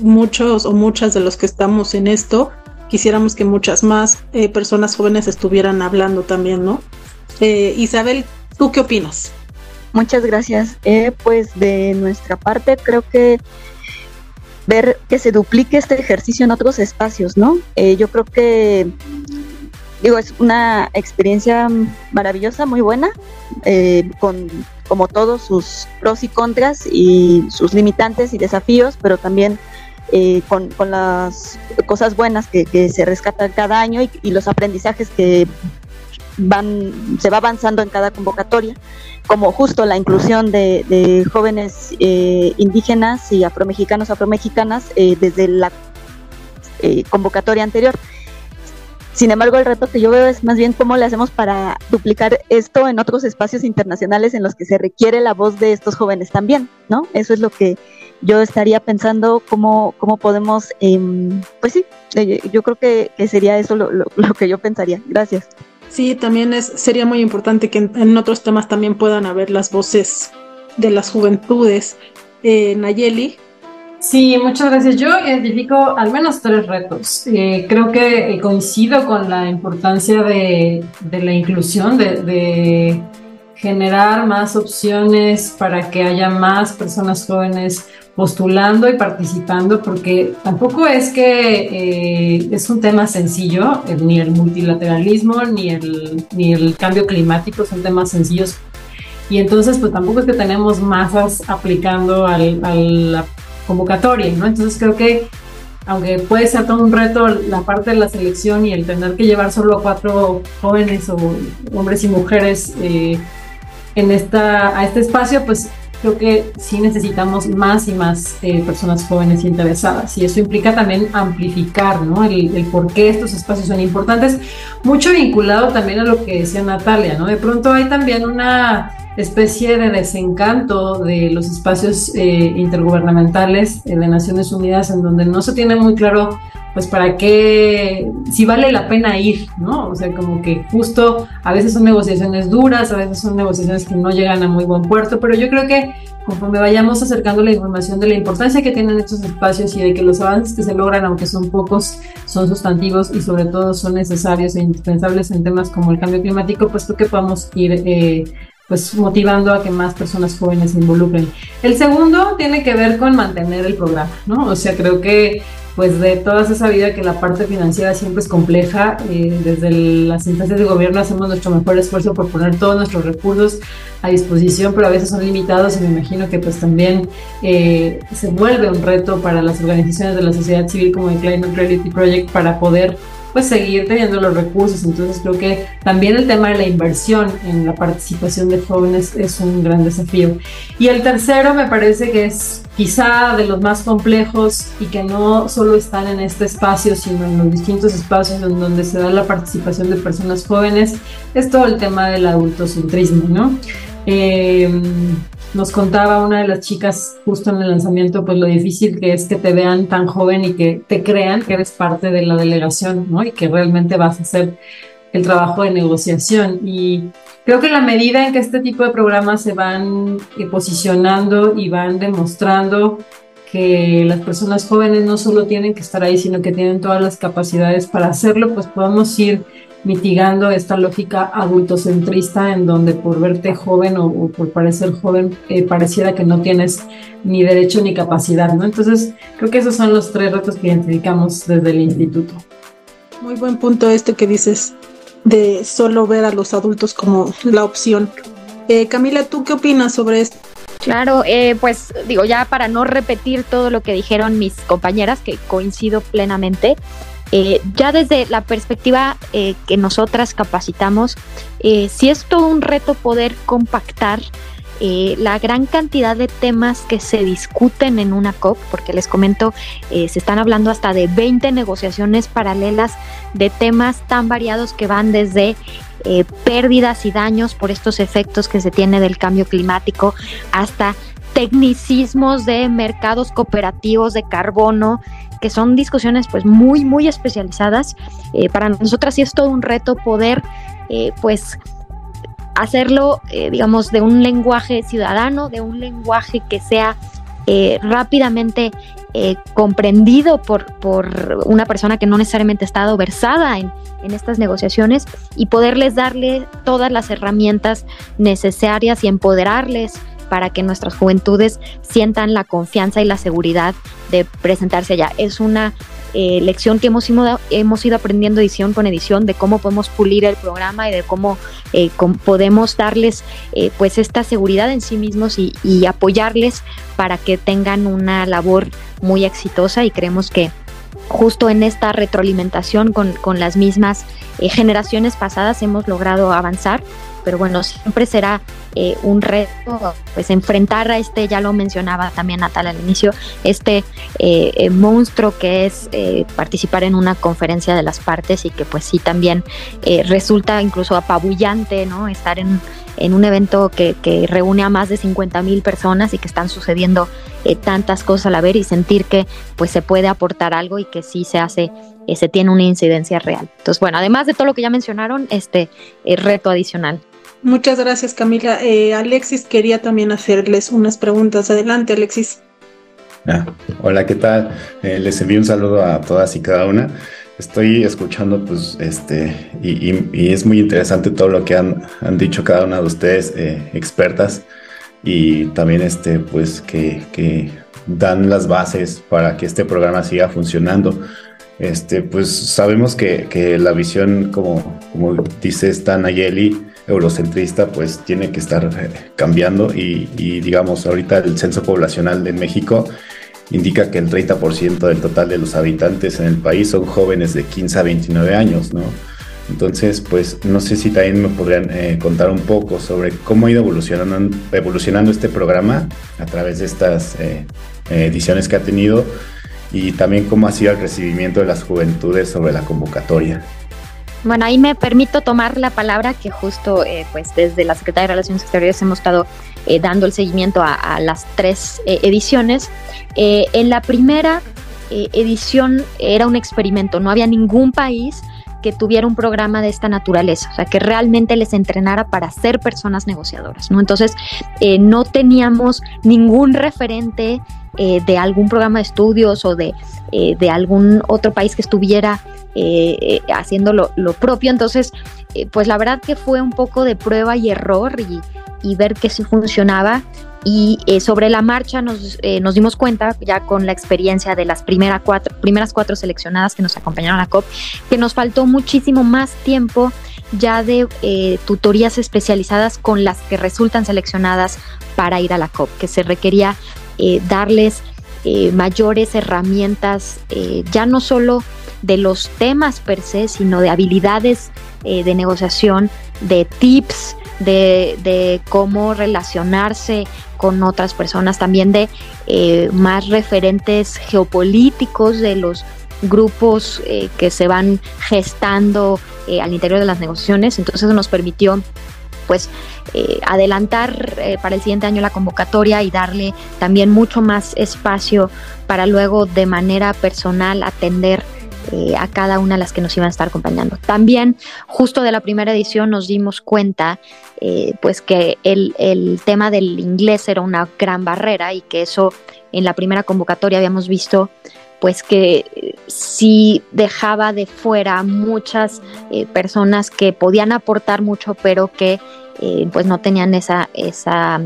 muchos o muchas de los que estamos en esto quisiéramos que muchas más eh, personas jóvenes estuvieran hablando también, ¿no? Eh, Isabel, ¿tú qué opinas? Muchas gracias. Eh, pues de nuestra parte creo que ver que se duplique este ejercicio en otros espacios, ¿no? Eh, yo creo que, digo, es una experiencia maravillosa, muy buena, eh, con como todos sus pros y contras y sus limitantes y desafíos, pero también eh, con, con, las cosas buenas que, que, se rescatan cada año y, y los aprendizajes que van, se va avanzando en cada convocatoria, como justo la inclusión de, de jóvenes eh, indígenas y afromexicanos, afromexicanas eh, desde la eh, convocatoria anterior. Sin embargo, el reto que yo veo es más bien cómo le hacemos para duplicar esto en otros espacios internacionales en los que se requiere la voz de estos jóvenes también, ¿no? Eso es lo que yo estaría pensando cómo, cómo podemos, eh, pues sí, yo creo que, sería eso lo que yo pensaría. Gracias. Sí, también es, sería muy importante que en, otros temas también puedan haber las voces de las juventudes. Eh, Nayeli. Sí, muchas gracias. Yo identifico al menos tres retos. Eh, creo que eh, coincido con la importancia de, la inclusión, de, generar más opciones para que haya más personas jóvenes postulando y participando, porque tampoco es que eh, es un tema sencillo, eh, ni el multilateralismo, ni el, ni el cambio climático son temas sencillos. y entonces pues tampoco es que tenemos masas aplicando al, a la convocatoria, ¿no? Entonces creo que aunque puede ser todo un reto la parte de la selección y el tener que llevar solo a cuatro jóvenes o hombres y mujeres eh, en esta, a este espacio, pues creo que sí necesitamos más y más eh, personas jóvenes interesadas y eso implica también amplificar ¿no? el, el, por qué estos espacios son importantes, mucho vinculado también a lo que decía Natalia, ¿no? De pronto hay también una especie de desencanto de los espacios eh, intergubernamentales de Naciones Unidas en donde no se tiene muy claro pues para qué, si vale la pena ir, ¿no? O sea, como que justo a veces son negociaciones duras, a veces son negociaciones que no llegan a muy buen puerto, pero yo creo que conforme vayamos acercando la información de la importancia que tienen estos espacios y de que los avances que se logran, aunque son pocos, son sustantivos y sobre todo son necesarios e indispensables en temas como el cambio climático, pues creo que podamos ir eh, pues motivando a que más personas jóvenes se involucren. El segundo tiene que ver con mantener el programa, ¿no? O sea, creo que pues de toda esa vida que la parte financiera siempre es compleja, eh, desde las instancias de gobierno hacemos nuestro mejor esfuerzo por poner todos nuestros recursos a disposición, pero a veces son limitados y me imagino que pues también eh, se vuelve un reto para las organizaciones de la sociedad civil como el Climate Reality Project para poder pues seguir teniendo los recursos. Entonces creo que también el tema de la inversión en la participación de jóvenes es un gran desafío. Y el tercero me parece que es quizá de los más complejos y que no solo están en este espacio, sino en los distintos espacios en donde se da la participación de personas jóvenes, es todo el tema del adultocentrismo, ¿no? Eh, nos contaba una de las chicas justo en el lanzamiento, pues lo difícil que es que te vean tan joven y que te crean que eres parte de la delegación, ¿no? Y que realmente vas a hacer el trabajo de negociación. Y creo que la medida en que este tipo de programas se van eh, posicionando y van demostrando que las personas jóvenes no solo tienen que estar ahí, sino que tienen todas las capacidades para hacerlo, pues podemos ir mitigando esta lógica adultocentrista en donde por verte joven o, por parecer joven eh, pareciera que no tienes ni derecho ni capacidad, ¿no? Entonces, creo que esos son los tres retos que identificamos desde el instituto. Muy buen punto este que dices de solo ver a los adultos como la opción. Eh, Camila, ¿tú qué opinas sobre esto? Claro, eh, pues digo, ya para no repetir todo lo que dijeron mis compañeras, que coincido plenamente, eh, ya desde la perspectiva eh, que nosotras capacitamos, eh, si es todo un reto poder compactar la gran cantidad de temas que se discuten en una COP, porque les comento, se están hablando hasta de 20 negociaciones paralelas de temas tan variados que van desde pérdidas y daños por estos efectos que se tiene del cambio climático hasta tecnicismos de mercados cooperativos de carbono, que son discusiones pues muy, muy especializadas. Eh, para nosotras sí es todo un reto poder eh, pues hacerlo, eh, digamos, de un lenguaje ciudadano, de un lenguaje que sea rápidamente comprendido por, por, una persona que no necesariamente ha estado versada en, en, estas negociaciones y poderles darle todas las herramientas necesarias y empoderarles para que nuestras juventudes sientan la confianza y la seguridad de presentarse allá. Es una eh, lección que hemos ido, hemos ido aprendiendo edición con edición de cómo podemos pulir el programa y de cómo, eh, podemos darles eh, pues esta seguridad en sí mismos y, y, apoyarles para que tengan una labor muy exitosa y creemos que justo en esta retroalimentación con, con las mismas generaciones pasadas hemos logrado avanzar pero bueno, siempre será eh, un reto, pues enfrentar a este, ya lo mencionaba también Natal al inicio, este eh, eh, monstruo que es participar en una conferencia de las partes y que pues sí también resulta incluso apabullante, ¿no? Estar en, un evento que, que, reúne a más de 50 mil personas y que están sucediendo tantas cosas a la vez y sentir que pues se puede aportar algo y que sí se hace, se tiene una incidencia real. Entonces, bueno, además de todo lo que ya mencionaron, este reto adicional. Muchas gracias, Camila. Eh, Alexis quería también hacerles unas preguntas. Adelante, Alexis. Ah, hola, ¿qué tal? Eh, les envío un saludo a todas y cada una. Estoy escuchando, pues, este, y, es muy interesante todo lo que han, dicho cada una de ustedes, eh, expertas, y también, este, pues, que, dan las bases para que este programa siga funcionando. Este, pues sabemos que, la visión, como, como dice esta Nayeli, eurocentrista, pues tiene que estar eh, cambiando y, y, digamos, ahorita el censo poblacional de México indica que el 30% del total de los habitantes en el país son jóvenes de 15 a 29 años, ¿no? Entonces, pues no sé si también me podrían eh, contar un poco sobre cómo ha ido evolucionando, este programa a través de estas eh, ediciones que ha tenido y también cómo ha sido el recibimiento de las juventudes sobre la convocatoria. Bueno, ahí me permito tomar la palabra que justo eh, pues desde la Secretaría de Relaciones Exteriores hemos estado eh, dando el seguimiento a, las tres eh, ediciones. en la primera edición era un experimento, no había ningún país que tuviera un programa de esta naturaleza, o sea, que realmente les entrenara para ser personas negociadoras, ¿no? Entonces, no teníamos ningún referente de algún programa de estudios o de, de algún otro país que estuviera eh, eh, haciendo lo, propio. Entonces, eh, pues la verdad que fue un poco de prueba y error y, ver que sí funcionaba. Y sobre la marcha nos, nos, dimos cuenta, ya con la experiencia de las primeras cuatro, primeras cuatro seleccionadas que nos acompañaron a la COP, que nos faltó muchísimo más tiempo ya de tutorías especializadas con las que resultan seleccionadas para ir a la COP, que se requería darles mayores herramientas, ya no solo de los temas per se, sino de habilidades eh, de negociación, de tips, de, cómo relacionarse con otras personas, también de eh, más referentes geopolíticos de los grupos eh, que se van gestando al interior de las negociaciones. Entonces nos permitió pues adelantar para el siguiente año la convocatoria y darle también mucho más espacio para luego de manera personal atender eh, a cada una de las que nos iban a estar acompañando. También, justo de la primera edición, nos dimos cuenta eh, pues que el, el, tema del inglés era una gran barrera y que eso en la primera convocatoria habíamos visto pues que eh, sí dejaba de fuera muchas personas que podían aportar mucho pero que pues no tenían esa, esa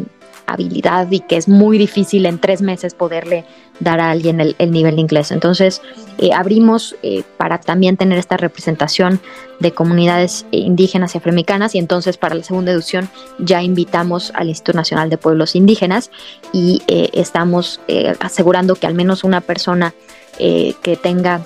habilidad y que es muy difícil en tres meses poderle dar a alguien el, nivel de inglés. Entonces, eh, abrimos eh, para también tener esta representación de comunidades indígenas y afroamericanas y entonces para la segunda edición ya invitamos al Instituto Nacional de Pueblos Indígenas y eh, estamos asegurando que al menos una persona que tenga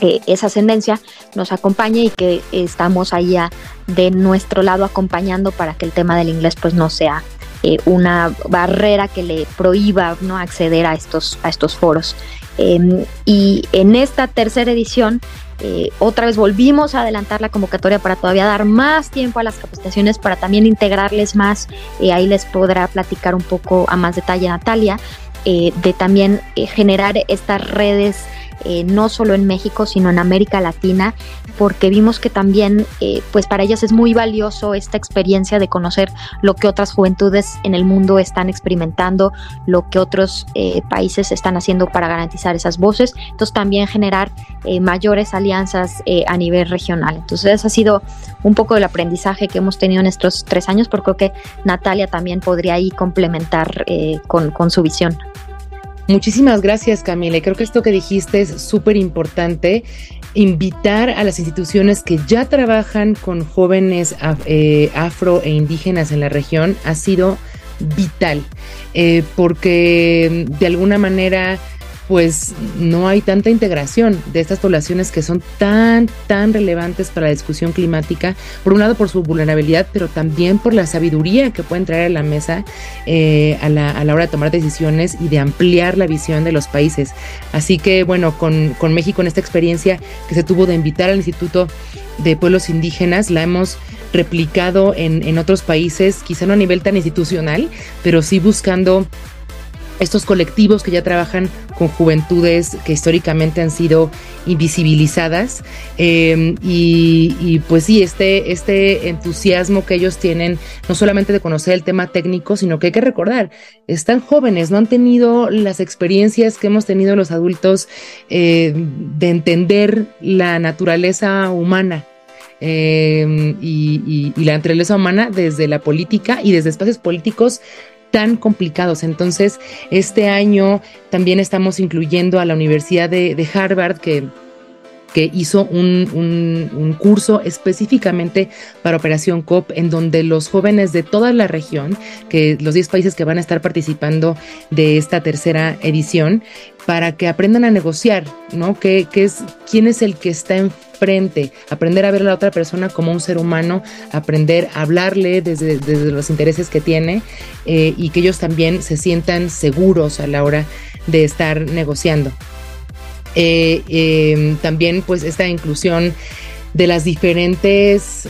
esa ascendencia nos acompañe y que estamos allá de nuestro lado acompañando para que el tema del inglés pues no sea eh, una barrera que le prohíba ¿no? acceder a estos, a estos foros. Em, y en esta tercera edición, eh, otra vez volvimos a adelantar la convocatoria para todavía dar más tiempo a las capacitaciones, para también integrarles más. Eh, ahí les podrá platicar un poco a más detalle Natalia, de también generar estas redes eh, no solo en México, sino en América Latina, porque vimos que también, eh, pues para ellas es muy valioso esta experiencia de conocer lo que otras juventudes en el mundo están experimentando, lo que otros eh, países están haciendo para garantizar esas voces, entonces también generar mayores alianzas a nivel regional. Entonces, ese ha sido un poco el aprendizaje que hemos tenido en estos tres años, porque creo que Natalia también podría ahí complementar con, con su visión. Muchísimas gracias, Camila. Creo que esto que dijiste es súper importante. Invitar a las instituciones que ya trabajan con jóvenes eh, afro e indígenas en la región ha sido vital, eh, porque de alguna manera pues no hay tanta integración de estas poblaciones que son tan, tan relevantes para la discusión climática, por un lado por su vulnerabilidad, pero también por la sabiduría que pueden traer a la mesa eh, a, la, a, la, hora de tomar decisiones y de ampliar la visión de los países. Así que bueno, con, con México en esta experiencia que se tuvo de invitar al Instituto de Pueblos Indígenas, la hemos replicado en, en otros países, quizá no a nivel tan institucional, pero sí buscando estos colectivos que ya trabajan con juventudes que históricamente han sido invisibilizadas em, y, pues sí, este, este entusiasmo que ellos tienen, no solamente de conocer el tema técnico, sino que hay que recordar, están jóvenes, no han tenido las experiencias que hemos tenido los adultos eh, de entender la naturaleza humana. Em, y, y, la naturaleza humana desde la política y desde espacios políticos tan complicados. Entonces, este año también estamos incluyendo a la Universidad de, Harvard, que que hizo un, un, curso específicamente para Operación COP, en donde los jóvenes de toda la región, que los 10 países que van a estar participando de esta tercera edición, para que aprendan a negociar, ¿no? ¿Qué, es, ¿Quién es el que está enfrente? Aprender a ver a la otra persona como un ser humano, aprender a hablarle desde, los intereses que tiene eh, y que ellos también se sientan seguros a la hora de estar negociando. Eh, em, también pues esta inclusión de las diferentes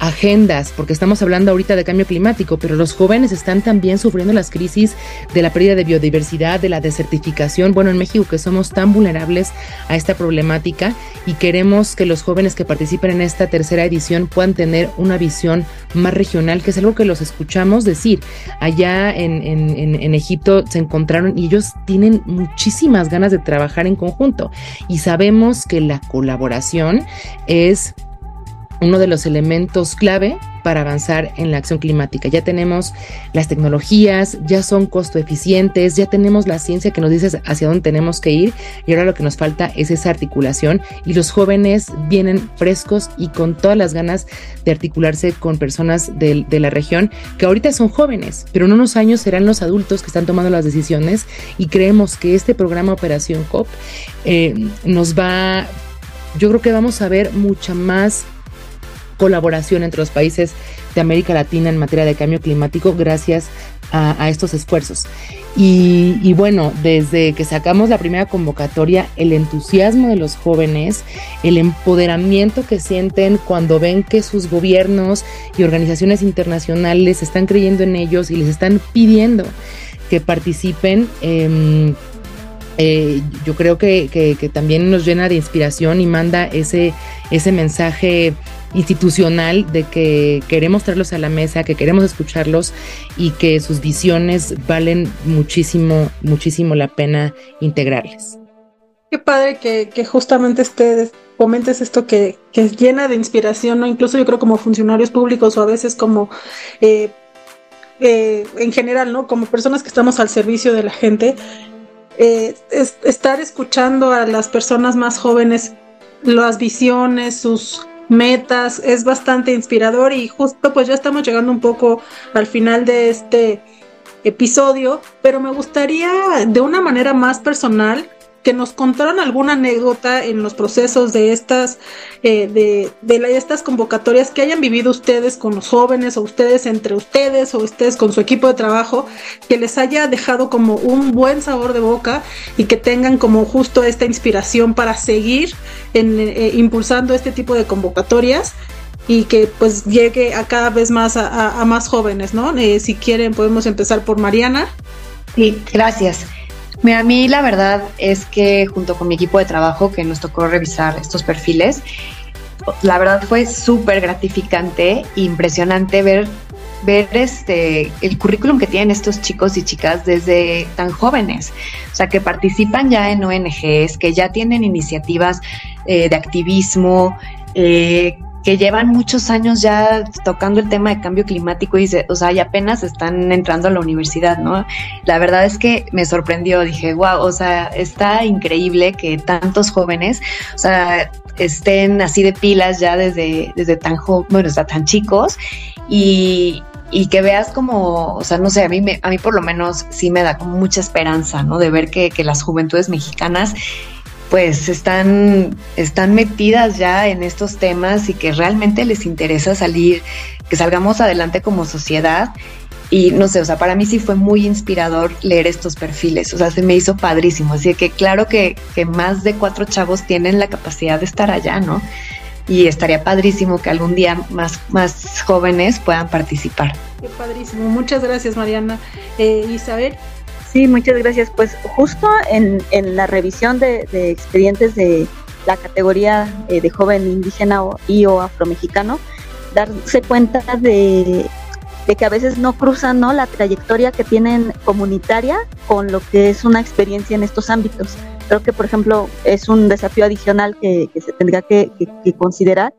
agendas, porque estamos hablando ahorita de cambio climático, pero los jóvenes están también sufriendo las crisis de la pérdida de biodiversidad, de la desertificación. Bueno, en México que somos tan vulnerables a esta problemática y queremos que los jóvenes que participen en esta tercera edición puedan tener una visión más regional, que es algo que los escuchamos decir. Allá en, en, en Egipto se encontraron y ellos tienen muchísimas ganas de trabajar en conjunto y sabemos que la colaboración es uno de los elementos clave para avanzar en la acción climática. Ya tenemos las tecnologías, ya son costo eficientes, ya tenemos la ciencia que nos dice hacia dónde tenemos que ir y ahora lo que nos falta es esa articulación y los jóvenes vienen frescos y con todas las ganas de articularse con personas de, la región que ahorita son jóvenes, pero en unos años serán los adultos que están tomando las decisiones y creemos que este programa Operación COP eh, nos va, yo creo que vamos a ver mucha más colaboración entre los países de América Latina en materia de cambio climático gracias a, estos esfuerzos. Y, bueno, desde que sacamos la primera convocatoria, el entusiasmo de los jóvenes, el empoderamiento que sienten cuando ven que sus gobiernos y organizaciones internacionales están creyendo en ellos y les están pidiendo que participen. Em, eh, yo creo que, que, también nos llena de inspiración y manda ese, ese mensaje institucional de que queremos traerlos a la mesa, que queremos escucharlos y que sus visiones valen muchísimo, muchísimo la pena integrarles. Qué padre que, justamente ustedes comentes esto que, que, llena de inspiración, ¿no? Incluso yo creo como funcionarios públicos o a veces como eh, eh, en general, ¿no? Como personas que estamos al servicio de la gente, eh, estar escuchando a las personas más jóvenes, las visiones, sus metas, es bastante inspirador y justo pues ya estamos llegando un poco al final de este episodio, pero me gustaría de una manera más personal que nos contaron alguna anécdota en los procesos de estas, eh, de, de, estas convocatorias que hayan vivido ustedes con los jóvenes o ustedes entre ustedes o ustedes con su equipo de trabajo, que les haya dejado como un buen sabor de boca y que tengan como justo esta inspiración para seguir en, eh, impulsando este tipo de convocatorias y que pues llegue a cada vez más a, más jóvenes, ¿no? Eh, si quieren podemos empezar por Mariana. Sí, gracias. Mira, a mí la verdad es que junto con mi equipo de trabajo que nos tocó revisar estos perfiles, la verdad fue súper gratificante, impresionante ver ver este el currículum que tienen estos chicos y chicas desde tan jóvenes, o sea que participan ya en ONGs, que ya tienen iniciativas eh, de activismo, eh, que llevan muchos años ya tocando el tema de cambio climático y, o sea, y apenas están entrando a la universidad, ¿no? La verdad es que me sorprendió, dije, wow, o sea, está increíble que tantos jóvenes, o sea, estén así de pilas ya desde, desde tan bueno, hasta tan chicos y, y que veas como, o sea, no sé, a mí, me, a mí por lo menos sí me da como mucha esperanza, ¿no? De ver que, que las juventudes mexicanas pues están, están metidas ya en estos temas y que realmente les interesa salir, que salgamos adelante como sociedad. Y no sé, o sea, para mí sí fue muy inspirador leer estos perfiles, o sea, se me hizo padrísimo. Así que claro que, que más de cuatro chavos tienen la capacidad de estar allá, ¿no? Y estaría padrísimo que algún día más, más jóvenes puedan participar. Qué padrísimo. Muchas gracias, Mariana. Eh, Isabel. Sí, muchas gracias. Pues justo en, la revisión de, expedientes de la categoría eh, de joven indígena y o afromexicano, darse cuenta de, que a veces no cruzan ¿no? la trayectoria que tienen comunitaria con lo que es una experiencia en estos ámbitos. Creo que, por ejemplo, es un desafío adicional que, se tendría que considerar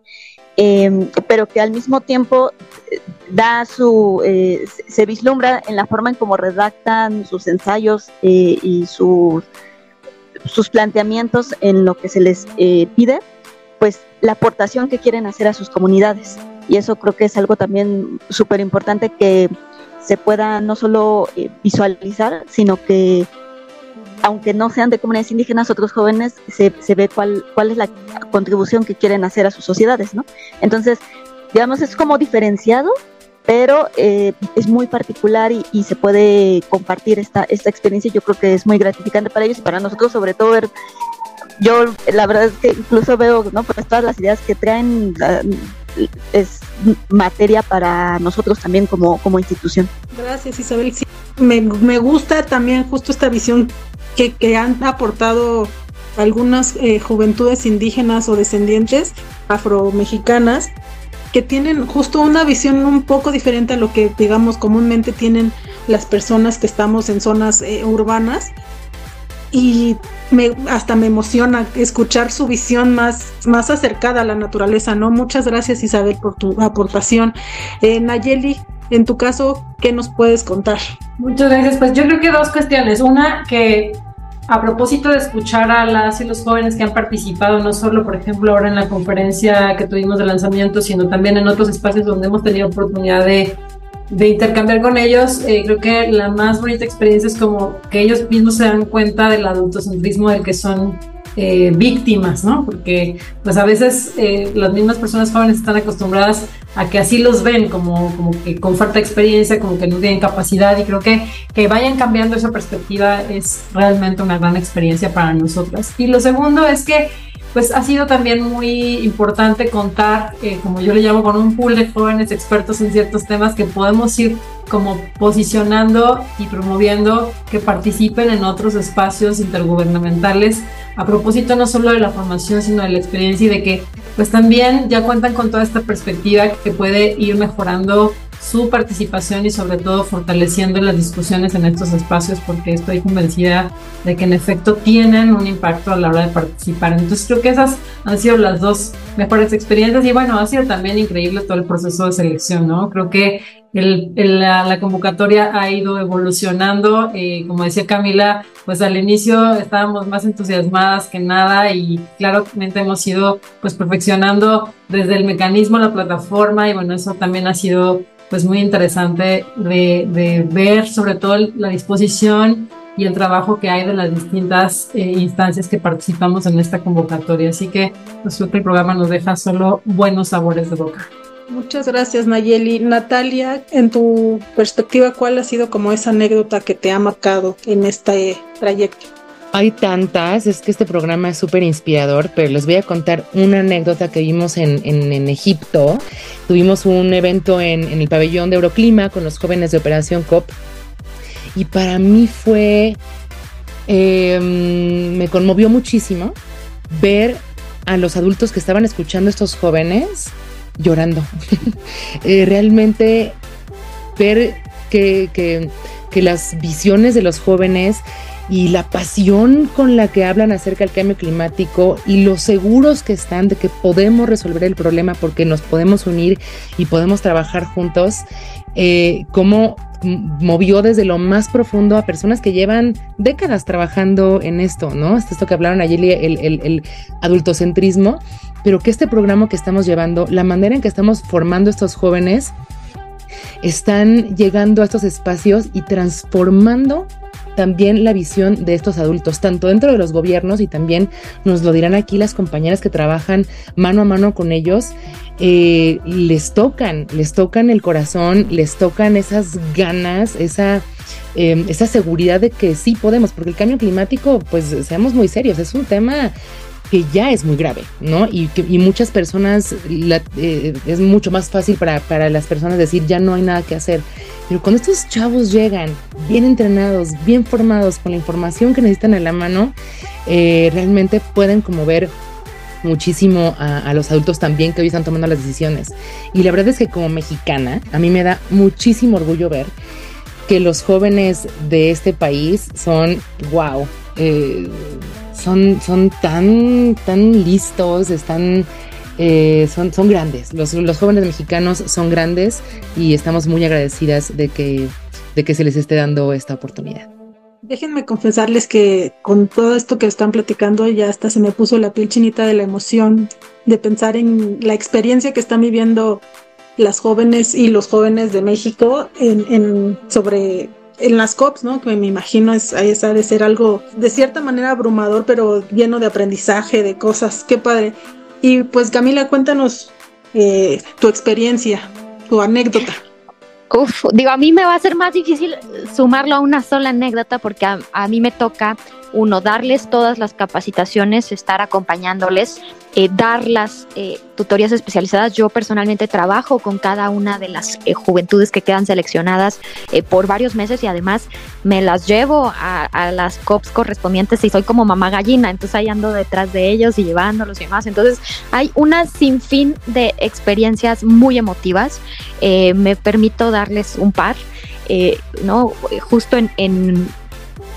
Em, pero que al mismo tiempo eh, da su eh, se vislumbra en la forma en cómo redactan sus ensayos eh, y sus sus planteamientos en lo que se les pide pues la aportación que quieren hacer a sus comunidades. Y eso creo que es algo también súper importante que se pueda no solo eh, visualizar, sino que aunque no sean de comunidades indígenas, otros jóvenes se, se ve cuál, cuál es la contribución que quieren hacer a sus sociedades, ¿no? Entonces, digamos, es como diferenciado, pero eh, es muy particular y, se puede compartir esta, esta experiencia. Yo creo que es muy gratificante para ellos y para nosotros, sobre todo ver yo la verdad es que incluso veo no pues todas las ideas que traen es materia para nosotros también como, como institución. Gracias Isabel. me, me gusta también justo esta visión que, que han aportado algunas eh, juventudes indígenas o descendientes afromexicanas que tienen justo una visión un poco diferente a lo que digamos comúnmente tienen las personas que estamos en zonas eh, urbanas y me, hasta me emociona escuchar su visión más, más acercada a la naturaleza, ¿no? Muchas gracias Isabel por tu aportación. Eh, Nayeli, en tu caso, ¿qué nos puedes contar? Muchas gracias. Pues yo creo que dos cuestiones. Una, que a propósito de escuchar a las y los jóvenes que han participado, no solo, por ejemplo, ahora en la conferencia que tuvimos de lanzamiento, sino también en otros espacios donde hemos tenido oportunidad de, de intercambiar con ellos, eh, creo que la más bonita experiencia es como que ellos mismos se dan cuenta del adultocentrismo del que son eh, víctimas, ¿no? Porque pues a veces eh, las mismas personas jóvenes están acostumbradas a que así los ven, como, como que con falta de experiencia, como que no tienen capacidad y creo que que vayan cambiando esa perspectiva es realmente una gran experiencia para nosotras. Y lo segundo es que pues ha sido también muy importante contar, eh, como yo le llamo, con un pool de jóvenes expertos en ciertos temas que podemos ir como posicionando y promoviendo que participen en otros espacios intergubernamentales a propósito no solo de la formación, sino de la experiencia y de que pues también ya cuentan con toda esta perspectiva que puede ir mejorando su participación y sobre todo fortaleciendo las discusiones en estos espacios porque estoy convencida de que en efecto tienen un impacto a la hora de participar. Entonces creo que esas han sido las dos mejores experiencias y bueno, ha sido también increíble todo el proceso de selección, ¿no? Creo que la, convocatoria ha ido evolucionando, eh, como decía Camila, pues al inicio estábamos más entusiasmadas que nada y claramente hemos ido pues perfeccionando desde el mecanismo, la plataforma y bueno, eso también ha sido pues muy interesante de, ver sobre todo la disposición y el trabajo que hay de las distintas eh, instancias que participamos en esta convocatoria. Así que pues, el programa nos deja solo buenos sabores de boca. Muchas gracias Nayeli. Natalia, en tu perspectiva, ¿cuál ha sido como esa anécdota que te ha marcado en este trayecto? Hay tantas, es que este programa es súper inspirador, pero les voy a contar una anécdota que vimos en, en, Egipto. Tuvimos un evento en, en, el pabellón de Euroclima con los jóvenes de Operación COP y para mí fue, em, me conmovió muchísimo ver a los adultos que estaban escuchando a estos jóvenes llorando. Eh, realmente ver que, que, que las visiones de los jóvenes y la pasión con la que hablan acerca del cambio climático y lo seguros que están de que podemos resolver el problema porque nos podemos unir y podemos trabajar juntos, eh, cómo movió desde lo más profundo a personas que llevan décadas trabajando en esto, ¿no? Esto que hablaron ayer, el, el, el adultocentrismo, pero que este programa que estamos llevando, la manera en que estamos formando estos jóvenes, están llegando a estos espacios y transformando también la visión de estos adultos, tanto dentro de los gobiernos y también nos lo dirán aquí las compañeras que trabajan mano a mano con ellos, eh, les tocan, les tocan el corazón, les tocan esas ganas, esa... Em, esa seguridad de que sí podemos, porque el cambio climático, pues seamos muy serios, es un tema que ya es muy grave, ¿no? Y, que, muchas personas, eh, es mucho más fácil para, para, las personas decir, ya no hay nada que hacer. Pero cuando estos chavos llegan bien entrenados, bien formados, con la información que necesitan a la mano, eh, realmente pueden como ver muchísimo a, los adultos también que hoy están tomando las decisiones. Y la verdad es que como mexicana, a mí me da muchísimo orgullo ver que los jóvenes de este país son, wow, son, son tan, tan listos, están, eh, son, son grandes. Los, los, jóvenes mexicanos son grandes y estamos muy agradecidas de que, de que se les esté dando esta oportunidad. Déjenme confesarles que con todo esto que están platicando ya hasta se me puso la piel chinita de la emoción de pensar en la experiencia que están viviendo las jóvenes y los jóvenes de México en, sobre en las COPs, ¿no? Que me imagino es, es de ser algo de cierta manera abrumador, pero lleno de aprendizaje, de cosas. Qué padre. Y pues Camila, cuéntanos eh, tu experiencia, tu anécdota. Uf, digo, a mí me va a ser más difícil sumarlo a una sola anécdota porque a, a mí me toca uno, darles todas las capacitaciones, estar acompañándoles, eh, dar las eh, tutorías especializadas. Yo personalmente trabajo con cada una de las eh, juventudes que quedan seleccionadas eh, por varios meses y además me las llevo a, las COPs correspondientes y soy como mamá gallina, entonces ahí ando detrás de ellos y llevándolos y demás. Entonces hay una sinfín de experiencias muy emotivas. me permito darles un par. ¿no? Justo en, en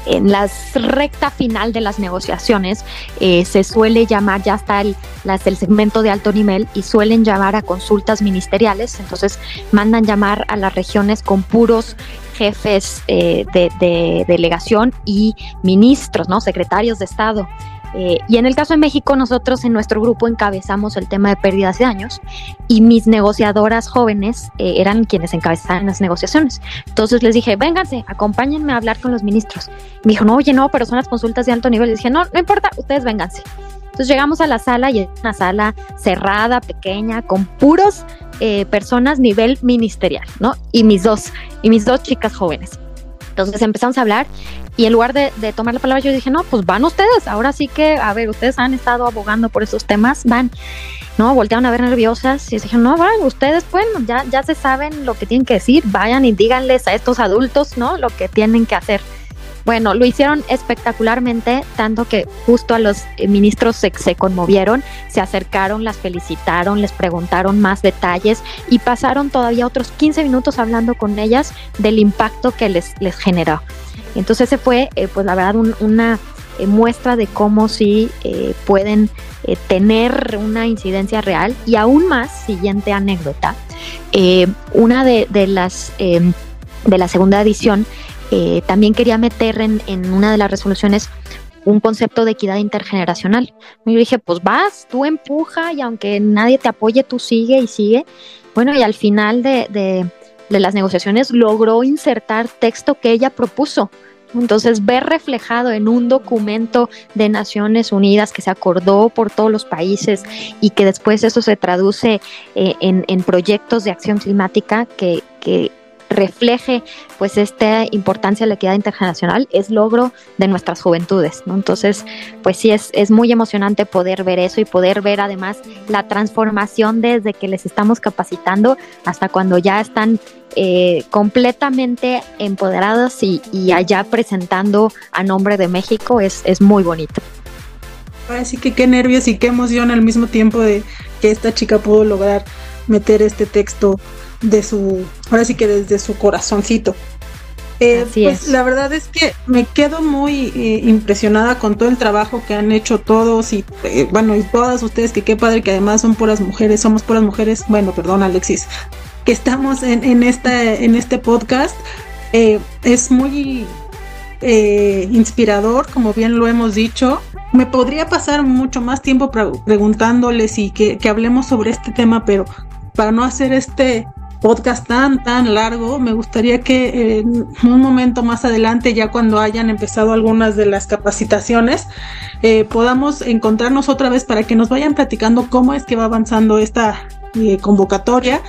en la recta final de las negociaciones eh, se suele llamar, ya está el, las, el segmento de alto nivel y suelen llamar a consultas ministeriales, entonces mandan llamar a las regiones con puros jefes eh, de, de, delegación y ministros, ¿no? secretarios de Estado. Eh, y en el caso de México, nosotros en nuestro grupo encabezamos el tema de pérdidas de daños y mis negociadoras jóvenes eh, eran quienes encabezaban las negociaciones. Entonces les dije, vénganse, acompáñenme a hablar con los ministros. Me dijo, no, oye, no, pero son las consultas de alto nivel. Dije, no, no importa, ustedes vénganse. Entonces llegamos a la sala y es una sala cerrada, pequeña, con puros eh, personas nivel ministerial, ¿no? Y mis dos, y mis dos chicas jóvenes. Entonces empezamos a hablar y en lugar de, tomar la palabra yo dije, no, pues van ustedes, ahora sí que, a ver, ustedes han estado abogando por esos temas, van. No, voltearon a ver nerviosas y dije, no, van, ustedes, bueno, ya, ya se saben lo que tienen que decir, vayan y díganles a estos adultos, ¿no? Lo que tienen que hacer. Bueno, lo hicieron espectacularmente, tanto que justo a los ministros se, se, conmovieron, se acercaron, las felicitaron, les preguntaron más detalles y pasaron todavía otros 15 minutos hablando con ellas del impacto que les, les generó. Entonces ese fue, eh, pues la verdad, un, una eh, muestra de cómo sí eh, pueden tener una incidencia real y aún más, siguiente anécdota, una de, las em, de la segunda edición eh, también quería meter en, una de las resoluciones un concepto de equidad intergeneracional. Y yo dije, pues vas, tú empuja y aunque nadie te apoye, tú sigue y sigue. Bueno, y al final de, de las negociaciones logró insertar texto que ella propuso. Entonces, ver reflejado en un documento de Naciones Unidas que se acordó por todos los países y que después eso se traduce eh, en, en, proyectos de acción climática que, que refleje pues esta importancia de la equidad intergeneracional es logro de nuestras juventudes, ¿no? Entonces, pues sí es, es muy emocionante poder ver eso y poder ver además la transformación desde que les estamos capacitando hasta cuando ya están eh, completamente empoderados y, y, allá presentando a nombre de México es, es muy bonito. Así que qué nervios y qué emoción al mismo tiempo de que esta chica pudo lograr meter este texto de su, ahora sí que desde su corazoncito. Eh, pues es. la verdad es que me quedo muy eh, impresionada con todo el trabajo que han hecho todos y eh, bueno y todas ustedes que qué padre que además son puras mujeres, somos puras mujeres, bueno perdón Alexis, que estamos en, en esta en este podcast eh, es muy inspirador como bien lo hemos dicho. Me podría pasar mucho más tiempo pre preguntándoles y que, que hablemos sobre este tema, pero para no hacer este podcast tan, tan largo, me gustaría que en un momento más adelante, ya cuando hayan empezado algunas de las capacitaciones, eh, podamos encontrarnos otra vez para que nos vayan platicando cómo es que va avanzando esta eh, convocatoria.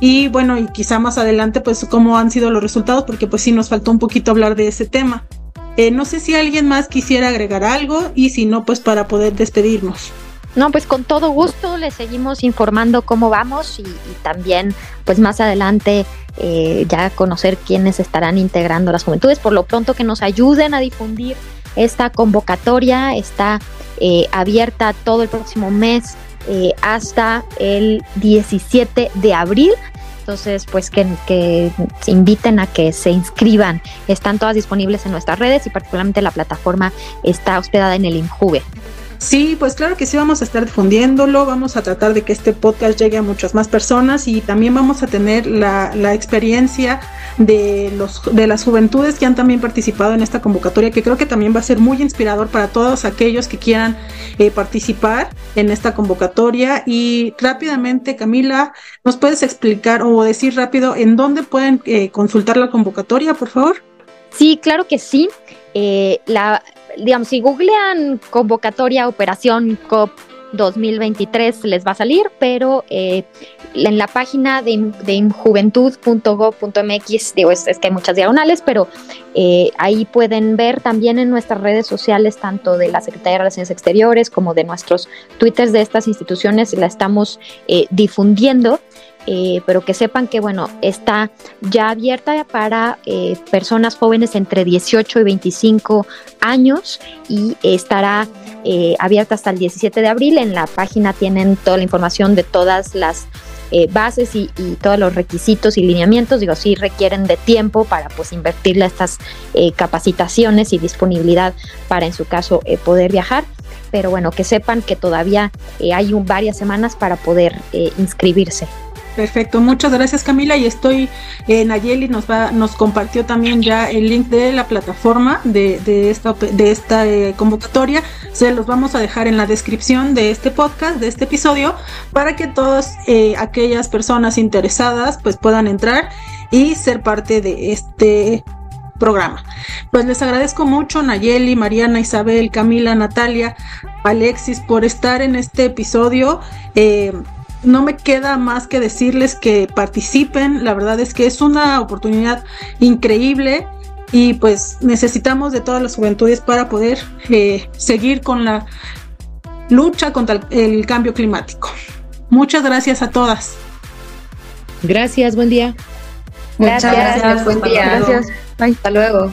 Y bueno, y quizá más adelante, pues cómo han sido los resultados, porque pues sí nos faltó un poquito hablar de ese tema. Eh, no sé si alguien más quisiera agregar algo y si no, pues para poder despedirnos. No, pues con todo gusto les seguimos informando cómo vamos y, también pues más adelante eh, ya conocer quiénes estarán integrando las juventudes. Por lo pronto que nos ayuden a difundir esta convocatoria, está eh, abierta todo el próximo mes eh, hasta el 17 de abril. Entonces, pues que, inviten a que se inscriban. Están todas disponibles en nuestras redes y particularmente la plataforma está hospedada en el INJUVE. Sí, pues claro que sí vamos a estar difundiéndolo, vamos a tratar de que este podcast llegue a muchas más personas y también vamos a tener la, la experiencia de, los, de las juventudes que han también participado en esta convocatoria, que creo que también va a ser muy inspirador para todos aquellos que quieran eh, participar en esta convocatoria. Y rápidamente, Camila, ¿nos puedes explicar o decir rápido en dónde pueden eh, consultar la convocatoria, por favor? Sí, claro que sí. Eh, la, digamos, si googlean convocatoria Operación COP 2023 les va a salir, pero eh, en la página de, de digo, es, que hay muchas diagonales, pero eh, ahí pueden ver también en nuestras redes sociales, tanto de la Secretaría de Relaciones Exteriores como de nuestros twitters de estas instituciones, la estamos eh, difundiendo. Pero que sepan que, bueno, está ya abierta para personas jóvenes entre 18 y 25 años y estará abierta hasta el 17 de abril. En la página tienen toda la información de todas las eh, bases y, todos los requisitos y lineamientos, digo, sí requieren de tiempo para pues invertirle estas eh, capacitaciones y disponibilidad para en su caso eh, poder viajar, pero bueno, que sepan que todavía hay varias semanas para poder inscribirse. Perfecto, muchas gracias Camila y estoy, eh, Nayeli nos va, nos compartió también ya el link de la plataforma de, esta, eh, convocatoria, se los vamos a dejar en la descripción de este podcast, de este episodio, para que todas eh, aquellas personas interesadas pues puedan entrar y ser parte de este programa. Pues les agradezco mucho Nayeli, Mariana, Isabel, Camila, Natalia, Alexis por estar en este episodio. No me queda más que decirles que participen. La verdad es que es una oportunidad increíble y pues necesitamos de todas las juventudes para poder eh, seguir con la lucha contra el, cambio climático. Muchas gracias a todas. Gracias, buen día. Gracias, gracias buen día. Gracias. Hasta luego.